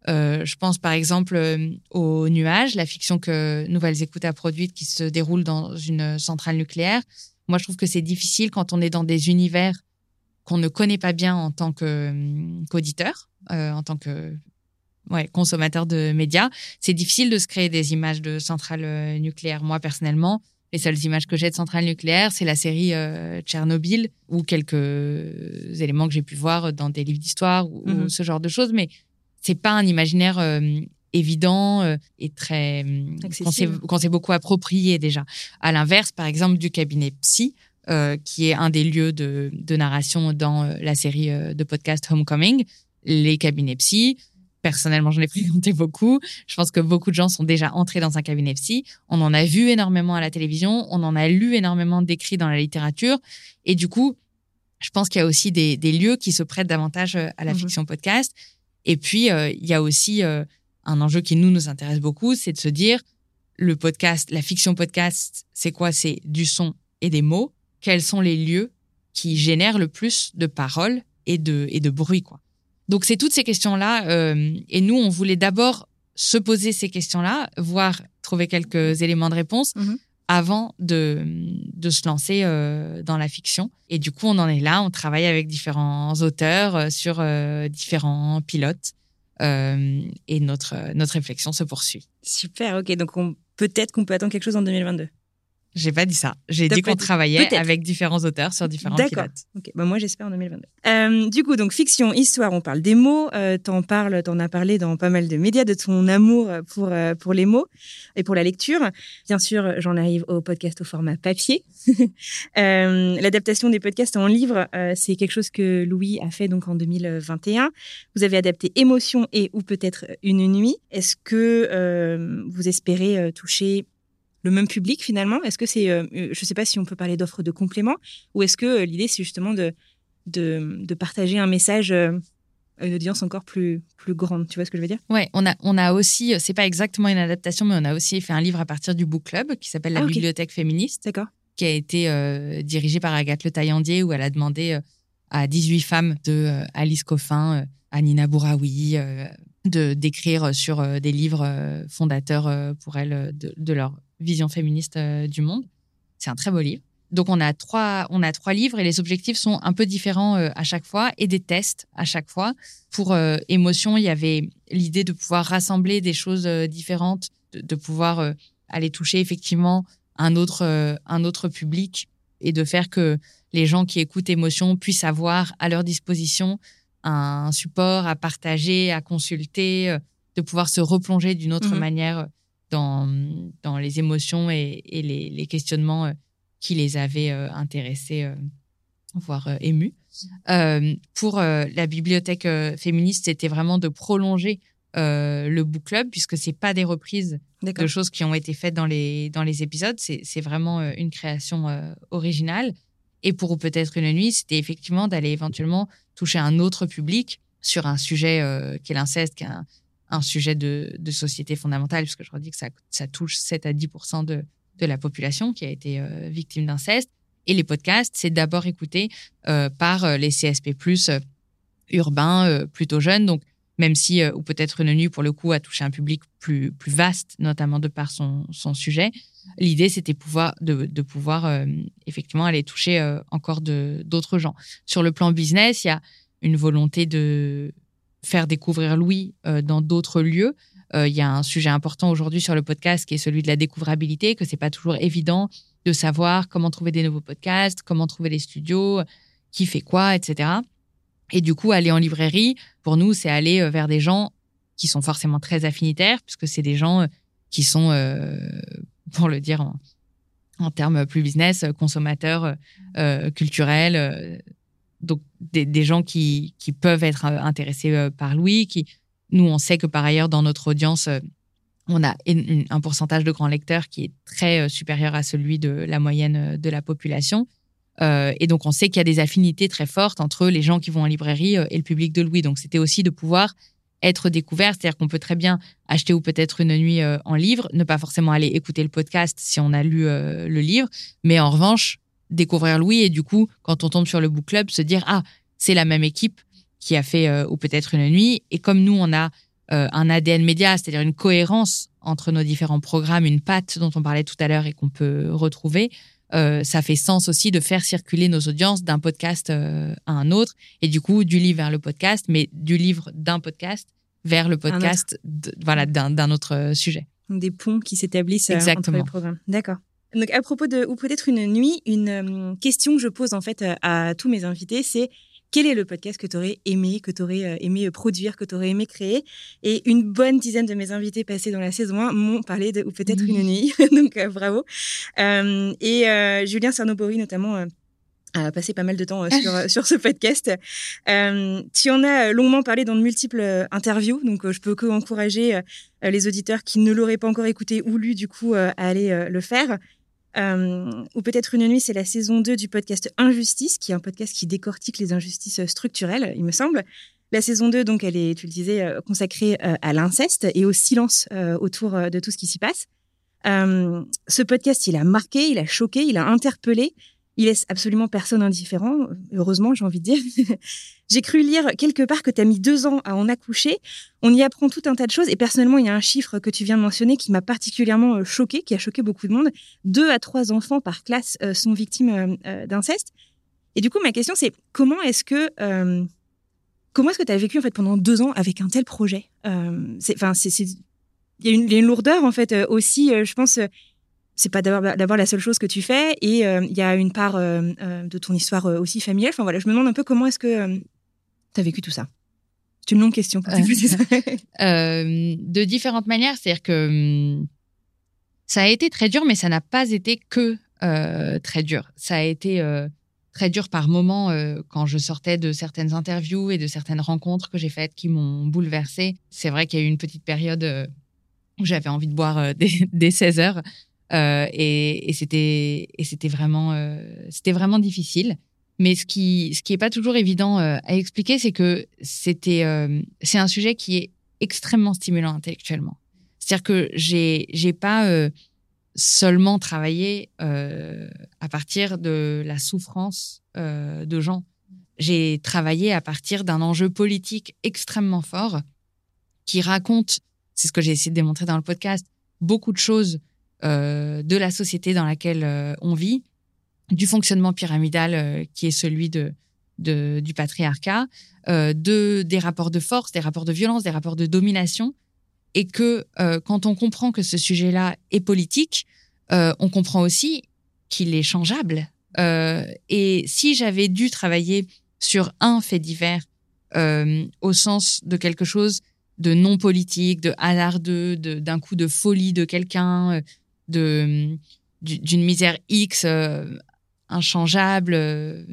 je pense par exemple au Nuage, la fiction que Nouvelles Écoutes a produite qui se déroule dans une centrale nucléaire. Moi, je trouve que c'est difficile quand on est dans des univers qu'on ne connaît pas bien en tant hum, qu'auditeur, euh, en tant que ouais, consommateur de médias. C'est difficile de se créer des images de centrales euh, nucléaires. Moi, personnellement, les seules images que j'ai de centrales nucléaires, c'est la série euh, Tchernobyl ou quelques éléments que j'ai pu voir dans des livres d'histoire ou, mmh ce genre de choses. Mais c'est pas un imaginaire évident et très qu'on s'est beaucoup approprié déjà. À l'inverse, par exemple, du cabinet psy, euh, qui est un des lieux de, de narration dans euh, la série euh, de podcast Homecoming, les cabinets psy. Personnellement, j'en ai fréquenté beaucoup. Je pense que beaucoup de gens sont déjà entrés dans un cabinet psy. On en a vu énormément à la télévision, on en a lu énormément d'écrits dans la littérature. Et du coup, je pense qu'il y a aussi des, des, lieux qui se prêtent davantage à la mhm. fiction podcast. Et puis, il y a aussi un enjeu qui nous nous intéresse beaucoup, c'est de se dire le podcast, la fiction podcast, c'est quoi? C'est du son et des mots quels sont les lieux qui génèrent le plus de paroles et de, et de bruit. Quoi? Donc c'est toutes ces questions-là. Euh, et nous, on voulait d'abord se poser ces questions-là, voire trouver quelques éléments de réponse mhm. avant de, de se lancer euh, dans la fiction. Et du coup, on en est là. On travaille avec différents auteurs euh, sur différents pilotes. et notre, notre réflexion se poursuit. Super, ok. Donc peut-être qu'on peut attendre quelque chose en 2022. J'ai pas dit ça. J'ai dit qu'on travaillait avec différents auteurs sur différents pilotes. D'accord. Ok. Bah moi, j'espère en 2022. Euh, du coup, donc fiction, histoire, on parle des mots. Euh, t'en parles, t'en as parlé dans pas mal de médias de ton amour pour euh, pour les mots et pour la lecture. Bien sûr, j'en arrive au podcast au format papier. *laughs* L'adaptation des podcasts en livre, c'est quelque chose que Louis a fait donc en 2021. Vous avez adapté Émotion et ou peut-être Une nuit. Est-ce que vous espérez toucher le même public finalement? Est-ce que c'est, euh, euh, je ne sais pas si on peut parler d'offres de compléments, ou est-ce que euh, l'idée c'est justement de, de, partager un message à une audience encore plus, plus grande? Tu vois ce que je veux dire? Ouais, on a, on a aussi, c'est pas exactement une adaptation, mais on a aussi fait un livre à partir du book club qui s'appelle La ah, Bibliothèque féministe. D'accord. Qui a été dirigé par Agathe Le Taillandier, où elle a demandé à 18 femmes de Alice Coffin, à Nina Bouraoui, de d'écrire sur des livres fondateurs pour elles de, leur vision féministe euh, du monde. C'est un très beau livre. Donc on a trois, on a trois livres et les objectifs sont un peu différents euh, à chaque fois et des tests à chaque fois. Pour euh, émotion, il y avait l'idée de pouvoir rassembler des choses différentes, de, pouvoir aller toucher effectivement un autre, un autre public et de faire que les gens qui écoutent émotion puissent avoir à leur disposition un support à partager, à consulter, de pouvoir se replonger d'une autre mmh manière dans, dans les émotions et, les, les, questionnements euh, qui les avaient euh, intéressés, euh, voire émus. pour la bibliothèque féministe, c'était vraiment de prolonger le book club puisque c'est pas des reprises de choses qui ont été faites dans les dans les épisodes. C'est vraiment une création originale. Et pour peut-être une nuit, c'était effectivement d'aller éventuellement toucher un autre public sur un sujet qui est l'inceste, qui est un, sujet de, de société fondamentale, puisque je redis que ça, ça touche 7 à 10 de, de la population qui a été euh, victime d'inceste. Et les podcasts, c'est d'abord écouté euh, par euh, les CSP+, urbains, plutôt jeunes. Donc, même si, ou peut-être une nuit, pour le coup, a touché un public plus, plus vaste, notamment de par son, son sujet, l'idée, c'était pouvoir, de, de pouvoir effectivement aller toucher encore d'autres gens. Sur le plan business, il y a une volonté de faire découvrir Louis dans d'autres lieux. Il y a un sujet important aujourd'hui sur le podcast qui est celui de la découvrabilité, que c'est pas toujours évident de savoir comment trouver des nouveaux podcasts, comment trouver les studios, qui fait quoi, etc. Et du coup, aller en librairie, pour nous, c'est aller euh, vers des gens qui sont forcément très affinitaires, puisque c'est des gens euh, qui sont, euh, pour le dire en, termes plus business, consommateurs culturels, donc des, gens qui, qui, peuvent être intéressés par Louis, qui, nous, on sait que par ailleurs, dans notre audience, on a un pourcentage de grands lecteurs qui est très euh, supérieur à celui de la moyenne euh, de la population. Euh, et donc, on sait qu'il y a des affinités très fortes entre les gens qui vont en librairie et le public de Louis. Donc, c'était aussi de pouvoir être découvert, c'est-à-dire qu'on peut très bien acheter ou peut-être une nuit en livre, ne pas forcément aller écouter le podcast si on a lu le livre, mais en revanche, découvrir Louis et du coup, quand on tombe sur le book club, se dire, ah, c'est la même équipe qui a fait ou peut-être une nuit. Et comme nous, on a euh, un ADN média, c'est-à-dire une cohérence entre nos différents programmes, une patte dont on parlait tout à l'heure et qu'on peut retrouver. Euh, ça fait sens aussi de faire circuler nos audiences d'un podcast euh, à un autre et du coup du livre vers le podcast, mais du livre d'un podcast vers le podcast, voilà, d'un autre sujet. Des ponts qui s'établissent entre les programmes. D'accord. Donc à propos de ou peut-être une nuit, une question que je pose en fait à tous mes invités, c'est quel est le podcast que tu aurais aimé, que tu aurais euh, aimé produire, que tu aurais aimé créer? Et une bonne dizaine de mes invités passés dans la saison 1 m'ont parlé de, ou peut-être une nuit. *laughs* Donc, euh, bravo. Euh, et Julien Cernobori, notamment, a passé pas mal de temps sur, *laughs* sur ce podcast. tu en as longuement parlé dans de multiples interviews, donc je peux que encourager les auditeurs qui ne l'auraient pas encore écouté ou lu, du coup, à aller le faire. Euh, ou peut-être une nuit, c'est la saison 2 du podcast Injustice, qui est un podcast qui décortique les injustices structurelles, il me semble. La saison 2, donc, elle est, tu le disais, euh, consacrée euh, à l'inceste et au silence autour de tout ce qui s'y passe. ce podcast, il a marqué, il a choqué, il a interpellé. Il laisse absolument personne indifférent, heureusement, j'ai envie de dire. *laughs* j'ai cru lire quelque part que tu as mis deux ans à en accoucher. On y apprend tout un tas de choses. Et personnellement, il y a un chiffre que tu viens de mentionner qui m'a particulièrement euh, choqué, qui a choqué beaucoup de monde. Deux à trois enfants par classe euh, sont victimes euh, d'inceste. Et du coup, ma question, c'est comment est-ce que comment est-ce que tu as vécu en fait pendant deux ans avec un tel projet? C'est il y, a une lourdeur en fait aussi, je pense c'est pas d'avoir la seule chose que tu fais et euh, il y a une part euh, euh, de ton histoire aussi familiale. Enfin voilà, je me demande un peu comment est-ce que tu as vécu tout ça. C'est une longue question. *laughs* de différentes manières, c'est-à-dire que hum, ça a été très dur, mais ça n'a pas été que très dur. Ça a été très dur par moments quand je sortais de certaines interviews et de certaines rencontres que j'ai faites qui m'ont bouleversée. C'est vrai qu'il y a eu une petite période où j'avais envie de boire *laughs* dès 16 heures. Euh, et, c'était vraiment euh, c'était vraiment difficile. Mais ce qui ce est pas toujours évident euh, à expliquer, c'est que c'était c'est un sujet qui est extrêmement stimulant intellectuellement. C'est-à-dire que j'ai j'ai pas seulement travaillé à partir de la souffrance de gens. J'ai travaillé à partir d'un enjeu politique extrêmement fort qui raconte, c'est ce que j'ai essayé de démontrer dans le podcast, beaucoup de choses de la société dans laquelle euh, on vit, du fonctionnement pyramidal euh, qui est celui de, du patriarcat, de des rapports de force, des rapports de violence, des rapports de domination, et que quand on comprend que ce sujet-là est politique, on comprend aussi qu'il est changeable. et si j'avais dû travailler sur un fait divers au sens de quelque chose de non politique, de hasardeux, d'un coup de folie de quelqu'un, d'une misère X euh, inchangeable, euh,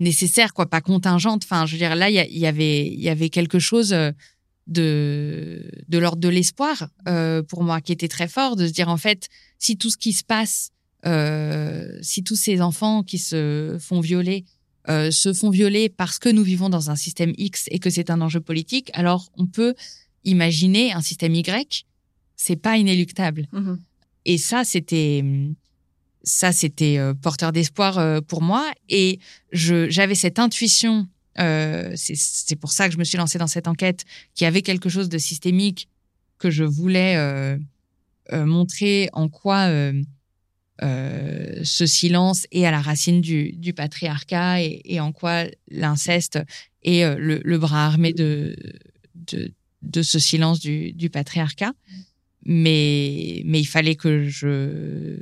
nécessaire, quoi, pas contingente. Enfin, je veux dire, là, il y, avait, il y avait quelque chose euh, de de l'ordre de l'espoir pour moi qui était très fort, de se dire en fait, si tout ce qui se passe, si tous ces enfants qui se font violer se font violer parce que nous vivons dans un système X et que c'est un enjeu politique, alors on peut imaginer un système Y, c'est pas inéluctable. Mhm. Et ça, c'était ça, c'était euh, porteur d'espoir euh, pour moi. Et j'avais cette intuition. Euh, c'est pour ça que je me suis lancée dans cette enquête, qui avait quelque chose de systémique que je voulais euh, montrer en quoi ce silence est à la racine du, patriarcat et, en quoi l'inceste est le, bras armé de, de, ce silence du patriarcat mais mais il fallait que je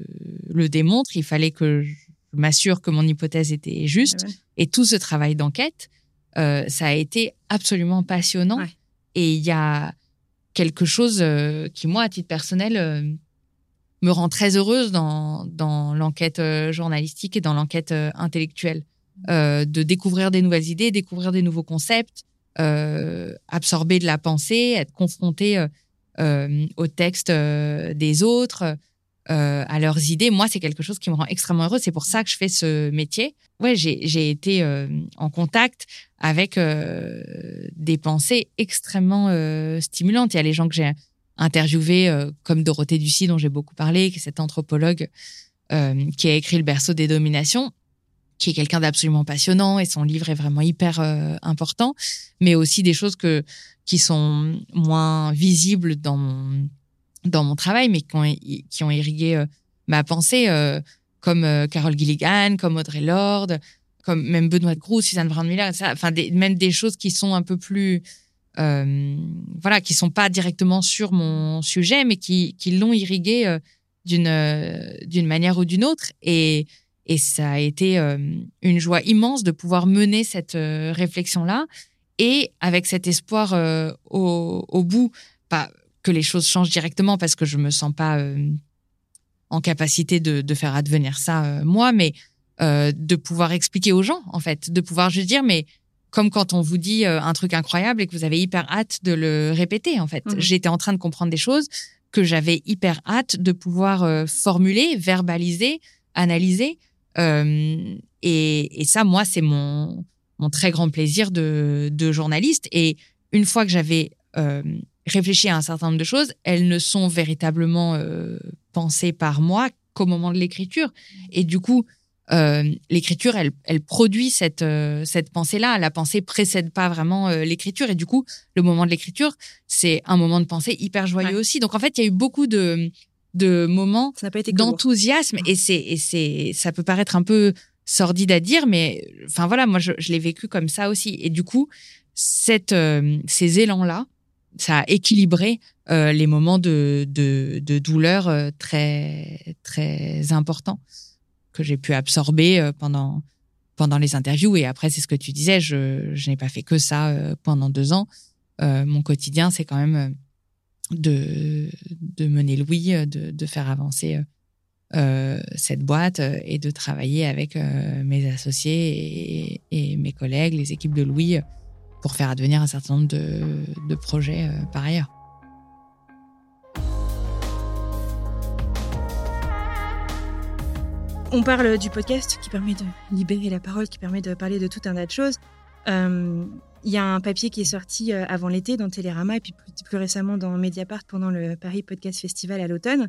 le démontre, il fallait que je m'assure que mon hypothèse était juste. Ouais. Et tout ce travail d'enquête, euh, ça a été absolument passionnant. Ouais. Et il y a quelque chose euh, qui, moi, à titre personnel, euh, me rend très heureuse dans, dans l'enquête journalistique et dans l'enquête intellectuelle. Euh, de découvrir des nouvelles idées, découvrir des nouveaux concepts, absorber de la pensée, être confronté euh, au texte euh, des autres, euh, à leurs idées. Moi, c'est quelque chose qui me rend extrêmement heureuse. C'est pour ça que je fais ce métier. Ouais, j'ai été en contact avec des pensées extrêmement stimulantes. Il y a les gens que j'ai interviewés, comme Dorothée Ducy, dont j'ai beaucoup parlé, qui est cette anthropologue qui a écrit Le berceau des dominations qui est quelqu'un d'absolument passionnant et son livre est vraiment hyper euh, important, mais aussi des choses que qui sont moins visibles dans mon dans mon travail, mais qui ont, qui ont irrigué euh, ma pensée, euh, comme Carole Gilligan, comme Audrey Lorde, comme même Benoît Groux, Suzanne Brown Miller, enfin des, même des choses qui sont un peu plus voilà, qui sont pas directement sur mon sujet, mais qui qui l'ont irrigué d'une d'une manière ou d'une autre. Et et ça a été euh, une joie immense de pouvoir mener cette euh, réflexion-là et avec cet espoir euh, au, au, bout, pas que les choses changent directement parce que je me sens pas en capacité de, de, faire advenir ça moi, mais de pouvoir expliquer aux gens en fait, de pouvoir juste dire mais comme quand on vous dit un truc incroyable et que vous avez hyper hâte de le répéter en fait. Mmh. J'étais en train de comprendre des choses que j'avais hyper hâte de pouvoir formuler, verbaliser, analyser euh, et, et, ça, moi, c'est mon, mon très grand plaisir de, de journaliste. Et une fois que j'avais euh, réfléchi à un certain nombre de choses, elles ne sont véritablement euh, pensées par moi qu'au moment de l'écriture. Et du coup, l'écriture, elle, elle produit cette, cette pensée-là. La pensée précède pas vraiment l'écriture. Et du coup, le moment de l'écriture, c'est un moment de pensée hyper joyeux ouais. aussi. Donc, en fait, il y a eu beaucoup de, de moments d'enthousiasme. Et c'est et c'est ça peut paraître un peu sordide à dire mais enfin voilà moi je, je l'ai vécu comme ça aussi. Et du coup cette euh, ces élans là ça a équilibré euh, les moments de de, de douleur euh, très très importants que j'ai pu absorber euh, pendant pendant les interviews. Et après c'est ce que tu disais je je n'ai pas fait que ça euh, pendant deux ans. Mon quotidien c'est quand même de, de mener Louis, de, de faire avancer euh, cette boîte et de travailler avec euh, mes associés et, mes collègues, les équipes de Louis, pour faire advenir un certain nombre de, de projets euh, par ailleurs. On parle du podcast qui permet de libérer la parole, qui permet de parler de tout un tas de choses. Il y a un papier qui est sorti euh, avant l'été dans Télérama et puis plus, récemment dans Mediapart pendant le Paris Podcast Festival à l'automne,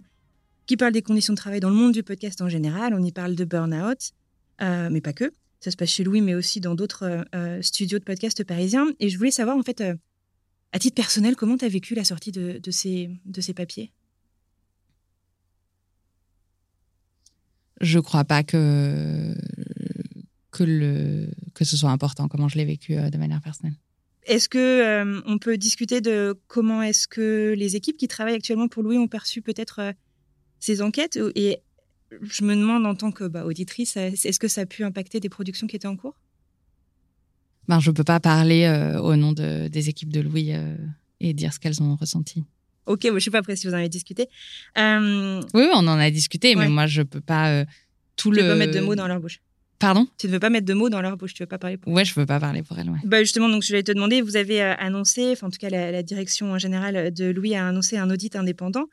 qui parle des conditions de travail dans le monde du podcast en général. On y parle de burn-out, euh, mais pas que. Ça se passe chez Louis, mais aussi dans d'autres euh, studios de podcast parisiens. Et je voulais savoir, en fait, à titre personnel, comment tu as vécu la sortie de, ces, de ces papiers? Je crois pas que que, le, que ce soit important, comment je l'ai vécu euh, de manière personnelle. Est-ce que euh, on peut discuter de comment est-ce que les équipes qui travaillent actuellement pour Louis ont perçu peut-être euh, ces enquêtes Et je me demande en tant que bah, auditrice, est-ce que ça a pu impacter des productions qui étaient en cours? Ben, Je ne peux pas parler euh, au nom de, des équipes de Louis et dire ce qu'elles ont ressenti. Ok, je ne sais pas après si vous en avez discuté. Oui, on en a discuté, ouais. mais moi, je ne peux pas tout tu le... peux pas mettre de mots dans leur bouche. Pardon Tu ne veux pas mettre de mots dans leur bouche, tu veux pas parler pour Ouais, je veux pas parler pour elle, ouais. Bah justement, donc je voulais te demander, vous avez euh, annoncé, enfin en tout cas la, la, direction générale de Louis a annoncé un audit indépendant,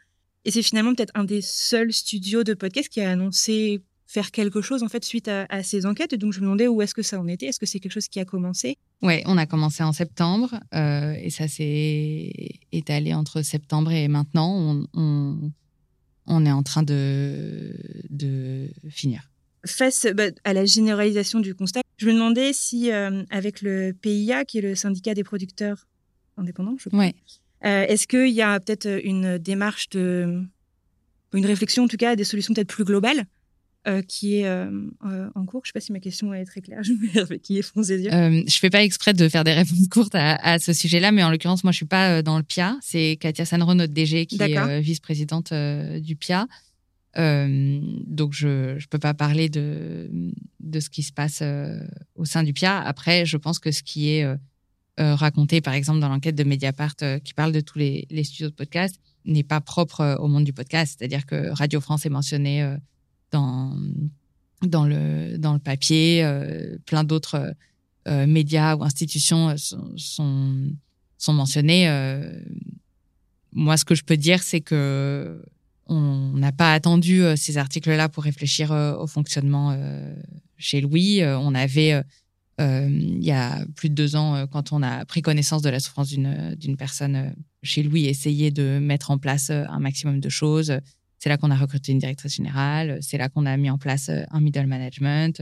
et c'est finalement peut-être un des seuls studios de podcast qui a annoncé faire quelque chose en fait suite à, ces enquêtes. Et donc je me demandais où est-ce que ça en était. Est-ce que c'est quelque chose qui a commencé? Ouais, on a commencé en septembre euh, et ça s'est étalé entre septembre et maintenant. On, on, est en train de, de finir. Face bah, à la généralisation du constat, je me demandais si euh, avec le PIA, qui est le syndicat des producteurs indépendants, je crois, euh, est-ce qu'il y a peut-être une démarche de une réflexion en tout cas des solutions peut-être plus globales euh, qui est euh, euh, en cours? Je ne sais pas si ma question est très claire. *laughs* Je qui est foncé yeux. Je fais pas exprès de faire des réponses courtes à, à ce sujet-là, mais en l'occurrence, moi, je suis pas dans le PIA. C'est Katia Sanro, notre DG, qui est vice-présidente du PIA. Donc, je ne peux pas parler de, de ce qui se passe au sein du PIA. Après, je pense que ce qui est raconté, par exemple, dans l'enquête de Mediapart qui parle de tous les, studios de podcast, n'est pas propre au monde du podcast. C'est-à-dire que Radio France est mentionné dans, dans, le, dans le papier. Euh, plein d'autres euh, médias ou institutions euh, sont, sont, mentionnés. moi, ce que je peux dire, c'est que on n'a pas attendu ces articles-là pour réfléchir au fonctionnement chez Louis. on avait il y a plus de deux ans, quand on a pris connaissance de la souffrance d'une personne chez Louis, essayé de mettre en place un maximum de choses, c'est là qu'on a recruté une directrice générale. C'est là qu'on a mis en place euh, un middle management.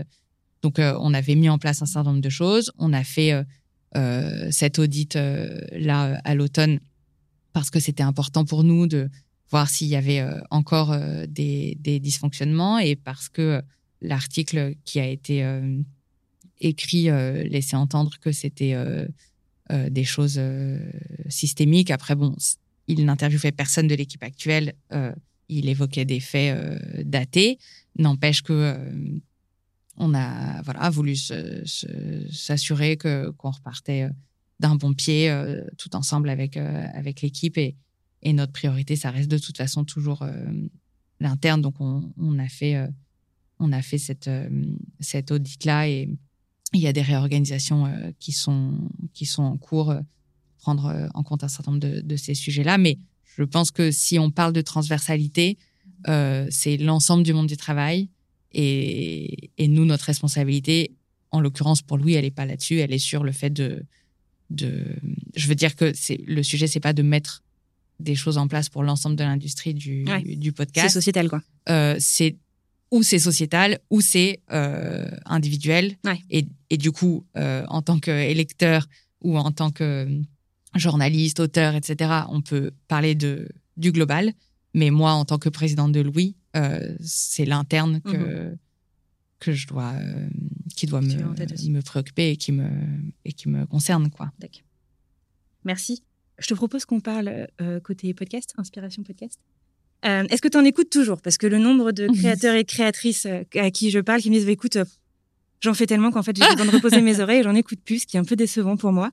Donc, euh, on avait mis en place un certain nombre de choses. On a fait euh, cet audit là à l'automne parce que c'était important pour nous de voir s'il y avait encore des, dysfonctionnements et parce que l'article qui a été écrit laissait entendre que c'était des choses systémiques. Après, bon, il n'interviewait personne de l'équipe actuelle il évoquait des faits euh, datés. N'empêche que euh, on a voilà voulu s'assurer que qu'on repartait euh, d'un bon pied tout ensemble avec avec l'équipe et notre priorité ça reste de toute façon toujours l'interne donc on, a fait on a fait cette cette audit là et il y a des réorganisations qui sont qui sont en cours prendre en compte un certain nombre de, ces sujets là mais je pense que si on parle de transversalité, euh, c'est l'ensemble du monde du travail. Et, nous, notre responsabilité, en l'occurrence pour Louis, elle n'est pas là-dessus. Elle est sur le fait de, de. Je veux dire que le sujet, c'est pas de mettre des choses en place pour l'ensemble de l'industrie du, du podcast. C'est sociétal, quoi. Euh, c'est ou c'est sociétal ou c'est euh, individuel. Et, et, du coup, en tant qu'électeur ou en tant que journaliste, auteur, etc., on peut parler de, du global. Mais moi, en tant que présidente de Louis, euh, c'est l'interne que, mhm. que je dois, euh, qui doit me, me, préoccuper et qui me, et qui me concerne. Quoi. Merci. Je te propose qu'on parle euh, côté podcast, Inspiration Podcast. Est-ce que tu en écoutes toujours? Parce que le nombre de *laughs* créateurs et créatrices à qui je parle qui me disent bah, écoute, j'en fais tellement qu'en fait j'ai besoin de reposer mes *laughs* oreilles et j'en écoute plus, ce qui est un peu décevant pour moi.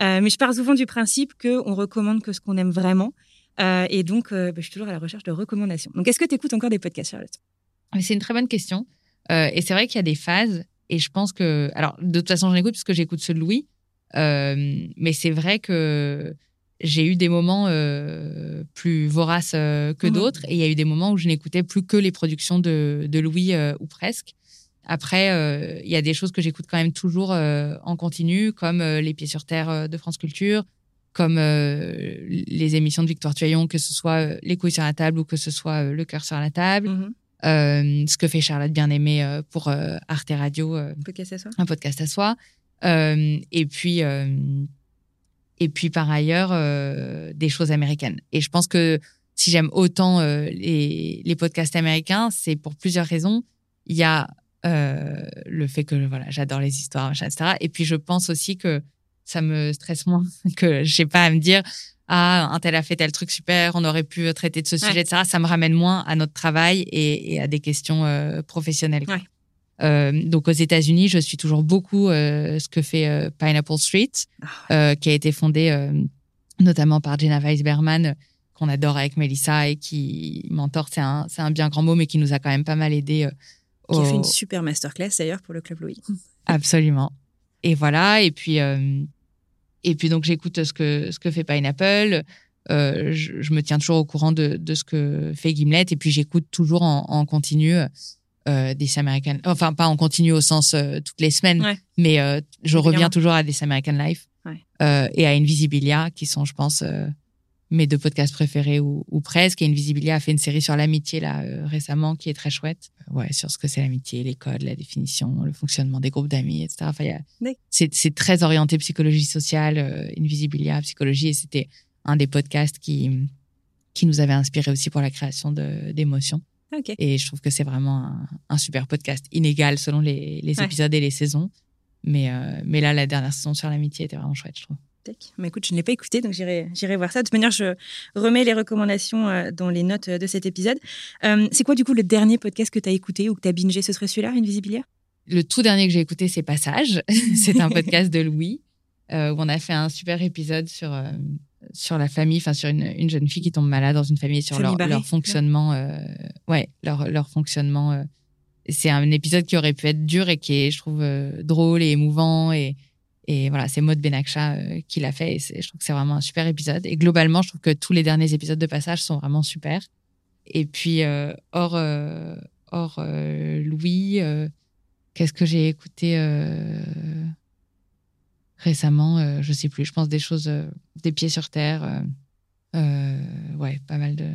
Euh, mais je pars souvent du principe qu'on recommande que ce qu'on aime vraiment. Euh, et donc, euh, bah, je suis toujours à la recherche de recommandations. Donc, est-ce que tu écoutes encore des podcasts, Charlotte? C'est une très bonne question. et c'est vrai qu'il y a des phases. Et je pense que. Alors, de toute façon, j'en écoute parce que j'écoute ceux de Louis. mais c'est vrai que j'ai eu des moments plus voraces que mmh d'autres. Et il y a eu des moments où je n'écoutais plus que les productions de, de Louis ou presque. Après, euh, il y a des choses que j'écoute quand même toujours euh, en continu, comme euh, Les Pieds sur Terre de France Culture, comme les émissions de Victoire Tuyon, que ce soit Les couilles sur la table ou que ce soit Le cœur sur la table. Mm-hmm. ce que fait Charlotte Bien-Aimée pour Arte Radio. un podcast à soi. Un podcast à soi. et puis, et puis par ailleurs, des choses américaines. Et je pense que si j'aime autant les, les podcasts américains, c'est pour plusieurs raisons. Il y a euh, le fait que voilà, j'adore les histoires, etc. Et puis je pense aussi que ça me stresse moins *laughs* que j'ai pas à me dire ah un tel a fait tel truc super, on aurait pu traiter de ce sujet, etc. Ça me ramène moins à notre travail et, à des questions euh, professionnelles. Euh, donc aux États-Unis, je suis toujours beaucoup ce que fait Pineapple Street, ah qui a été fondé notamment par Jenna Weisberman, qu'on adore avec Melissa et qui mentor, c'est un, c'est un bien grand mot, mais qui nous a quand même pas mal aidé qui a fait une super masterclass d'ailleurs pour le Club Louis. *laughs* Absolument. Et voilà, et puis, euh, et puis donc j'écoute ce que, ce que fait Pineapple. Euh, je, je, me tiens toujours au courant de, de, ce que fait Gimlet et puis j'écoute toujours en, en continu euh, This American, enfin pas en continu au sens euh, toutes les semaines, Ouais. mais euh, je reviens toujours à This American Life Ouais. euh, et à Invisibilia, qui sont, je pense, euh, mes deux podcasts préférés ou, ou presque. Et Invisibilia a fait une série sur l'amitié là euh, récemment, qui est très chouette. Ouais, sur ce que c'est l'amitié, les codes, la définition, le fonctionnement des groupes d'amis, etc. Enfin, D'accord. c'est très orienté psychologie sociale, euh, Invisibilia, psychologie, et c'était un des podcasts qui qui nous avait inspiré aussi pour la création d'émotions. Et je trouve que c'est vraiment un, un super podcast, inégal selon les, les Ouais. épisodes et les saisons. Mais, euh, mais là, la dernière saison sur l'amitié était vraiment chouette, je trouve. Mais écoute, je ne l'ai pas écouté, donc j'irai, j'irai voir ça. De toute manière, je remets les recommandations euh, dans les notes euh, de cet épisode. Euh, c'est quoi, du coup, le dernier podcast que tu as écouté ou que tu as bingé? Ce serait celui-là, Invisibilia Le tout dernier que j'ai écouté, c'est Passage. *laughs* c'est un *laughs* podcast de Louis euh, où on a fait un super épisode sur, sur la famille, enfin sur une, une jeune fille qui tombe malade dans une famille, et sur leur, fonctionnement. euh, ouais, leur, leur fonctionnement. euh. c'est un épisode qui aurait pu être dur et qui est, je trouve, euh, drôle et émouvant. Et, et voilà, c'est Maud Benakcha euh, qui l'a fait. Et je trouve que c'est vraiment un super épisode. Et globalement, je trouve que tous les derniers épisodes de Passage sont vraiment super. Et puis, euh, hors, euh, hors euh, Louis, euh, qu'est-ce que j'ai écouté euh, récemment euh, Je sais plus. Je pense des choses, euh, des pieds sur terre. euh, ouais, pas mal de,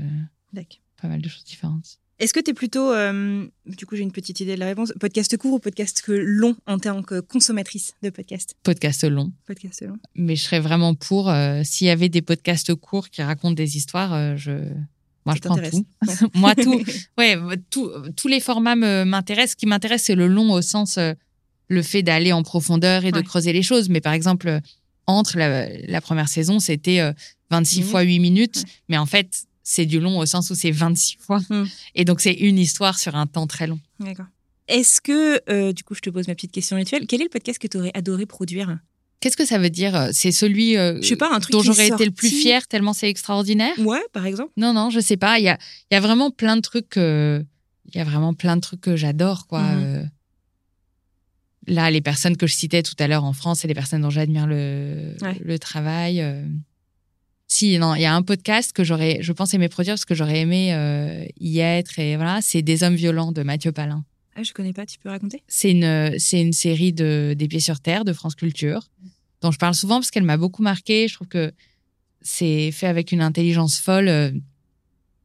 pas mal de choses différentes. Est-ce que tu es plutôt, euh, du coup, j'ai une petite idée de la réponse, podcast court ou podcast long en tant que consommatrice de podcast? Podcast long. Podcast long. Mais je serais vraiment pour. euh, S'il y avait des podcasts courts qui racontent des histoires, euh, je. Moi, je prends tout. Ouais. *laughs* Moi, tout. Ouais, tout, tous les formats m'intéressent. Ce qui m'intéresse, c'est le long au sens le fait d'aller en profondeur et de Ouais. creuser les choses. Mais par exemple, euh, entre la, la première saison, c'était euh, 26 Minutes. fois 8 minutes. Mais en fait, c'est du long au sens où c'est 26 fois. Mm. Et donc, c'est une histoire sur un temps très long. D'accord. Est-ce que, euh, du coup, je te pose ma petite question rituelle, quel est le podcast que tu aurais adoré produire? Qu'est-ce que ça veut dire? C'est celui euh, Je sais pas, un truc dont j'aurais été le plus fier tellement c'est extraordinaire? Ouais, par exemple. Non, non, je sais pas. Il y a, y a vraiment plein de trucs. que- Il y a vraiment plein de trucs que j'adore, quoi. Mhm. Euh, Là, les personnes que je citais tout à l'heure en France, c'est les personnes dont j'admire le, Ouais. le travail. euh. Si, non, il y a un podcast que j'aurais, je pense aimer produire parce que j'aurais aimé euh, y être et voilà, c'est Des hommes violents de Mathieu Palin. Ah, je connais pas, tu peux raconter? C'est une, c'est une série de des pieds sur terre de France Culture dont je parle souvent parce qu'elle m'a beaucoup marqué. Je trouve que c'est fait avec une intelligence folle.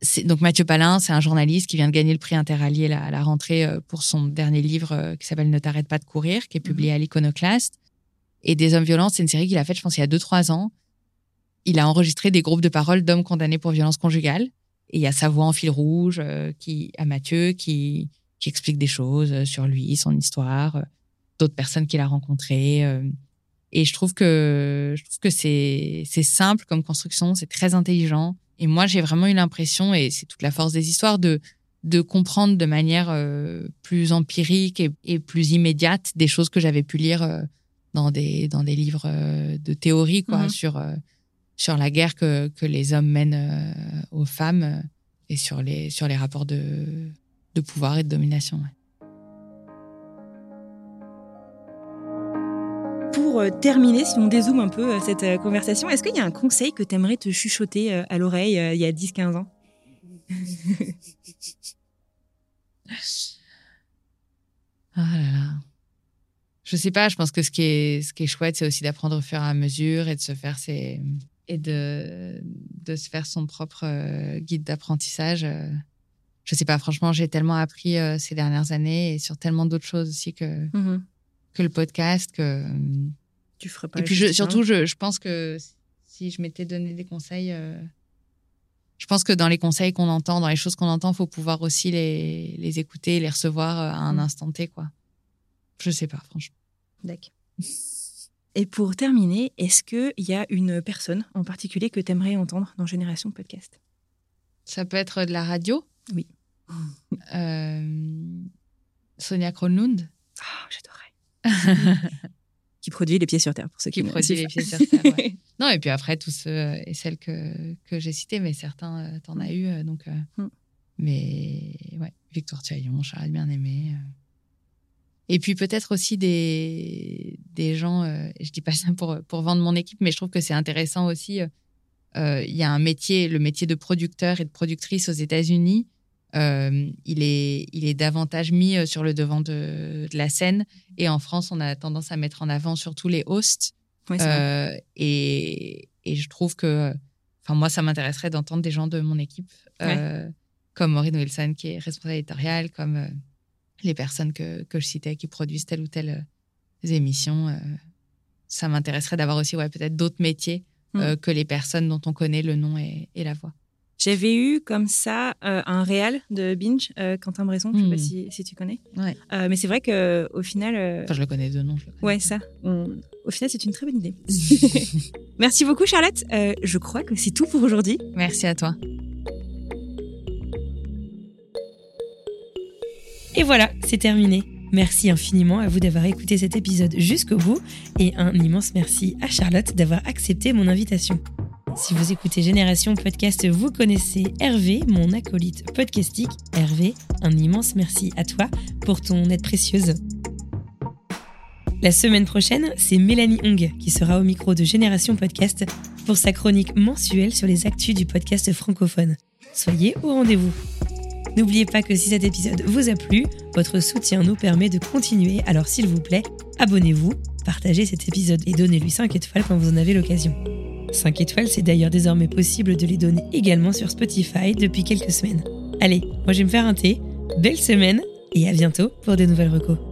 C'est- donc Mathieu Palin, c'est un journaliste qui vient de gagner le prix Interallié à la rentrée euh, pour son dernier livre euh, qui s'appelle Ne t'arrête pas de courir, qui est publié à l'Iconoclaste. Et Des hommes violents, c'est une série qu'il a faite, je pense, il y a deux trois ans. Il a enregistré des groupes de paroles d'hommes condamnés pour violence conjugale. Et il y a sa voix en fil rouge euh, qui à Mathieu qui qui explique des choses sur lui, son histoire, d'autres personnes qu'il a rencontrées. Et je trouve que je trouve que c'est c'est simple comme construction, c'est très intelligent. Et moi, j'ai vraiment eu l'impression, et c'est toute la force des histoires, de de comprendre de manière euh, plus empirique et, et plus immédiate des choses que j'avais pu lire euh, dans des dans des livres euh, de théorie quoi Mhm. sur sur la guerre que que les hommes mènent aux femmes et sur les sur les rapports de de pouvoir et de domination. ouais. Pour euh, terminer, si on dézoome un peu euh, cette euh, conversation, est-ce qu'il y a un conseil que tu aimerais te chuchoter à l'oreille il y a 10-15 ans? *laughs* Ah là là. Je sais pas, je pense que ce qui est, ce qui est chouette, c'est aussi d'apprendre au fur et à mesure et de se faire ses, et de, de se faire son propre guide d'apprentissage. Je sais pas, franchement, j'ai tellement appris ces dernières années et sur tellement d'autres choses aussi que, que le podcast, que, Tu ferais pas et puis je- juste, hein surtout, je, je pense que si je m'étais donné des conseils, euh, je pense que dans les conseils qu'on entend, dans les choses qu'on entend, faut pouvoir aussi les, les écouter, les recevoir euh, à un Mm. instant T, quoi. Je sais pas, franchement. D'accord. Et pour terminer, est-ce qu'il y a une personne en particulier que tu aimerais entendre dans Génération Podcast? Ça peut être de la radio. Oui. Euh, Sonia Kronlund, Ah, j'adorerais. *laughs* qui produit Les Pieds sur Terre, pour ceux qui, qui produit les pieds sur terre. ouais. *laughs* Non, et puis après, tous ceux euh, et celles que, que j'ai cités, mais certains, euh, t'en as eu. euh, donc, euh, Mm. Mais ouais, Victoire Tchaillon, Charles Bien-Aimé. Et puis peut-être aussi des, des gens, euh, je dis pas ça pour, pour vendre mon équipe, mais je trouve que c'est intéressant aussi. euh, Il y a un métier, le métier de producteur et de productrice aux États-Unis, euh, il, est, il est davantage mis euh, sur le devant de, de, la scène. Et en France, on a tendance à mettre en avant surtout les hosts. euh, et, et, je trouve que, enfin, moi, ça m'intéresserait d'entendre des gens de mon équipe, euh, comme Maureen Wilson, qui est responsable éditorial, comme euh, les personnes que, que je citais qui produisent telle ou telle émissions. ça m'intéresserait d'avoir aussi, ouais, peut-être d'autres métiers mm. que les personnes dont on connaît le nom et, et la voix. J'avais eu comme ça euh, un réal de Binge, euh, Quentin Bresson, je ne sais pas hmm. si, si, tu connais. Ouais. Euh, mais c'est vrai qu'au final. Enfin, je le connais de nom. Ouais, ça. On... Au final, c'est une très bonne idée. *laughs* Merci beaucoup, Charlotte. Je crois que c'est tout pour aujourd'hui. Merci à toi. Et voilà, c'est terminé. Merci infiniment à vous d'avoir écouté cet épisode jusqu'au bout et un immense merci à Charlotte d'avoir accepté mon invitation. Si vous écoutez Génération Podcast, vous connaissez Hervé, mon acolyte podcastique. Hervé, un immense merci à toi pour ton aide précieuse. La semaine prochaine, c'est Mélanie Hong qui sera au micro de Génération Podcast pour sa chronique mensuelle sur les actus du podcast francophone. Soyez au rendez-vous. N'oubliez pas que si cet épisode vous a plu, votre soutien nous permet de continuer, alors s'il vous plaît, abonnez-vous, partagez cet épisode et donnez-lui 5 étoiles quand vous en avez l'occasion. 5 étoiles, c'est d'ailleurs désormais possible de les donner également sur Spotify depuis quelques semaines. Allez, moi je vais me faire un thé, belle semaine et à bientôt pour de nouvelles recos.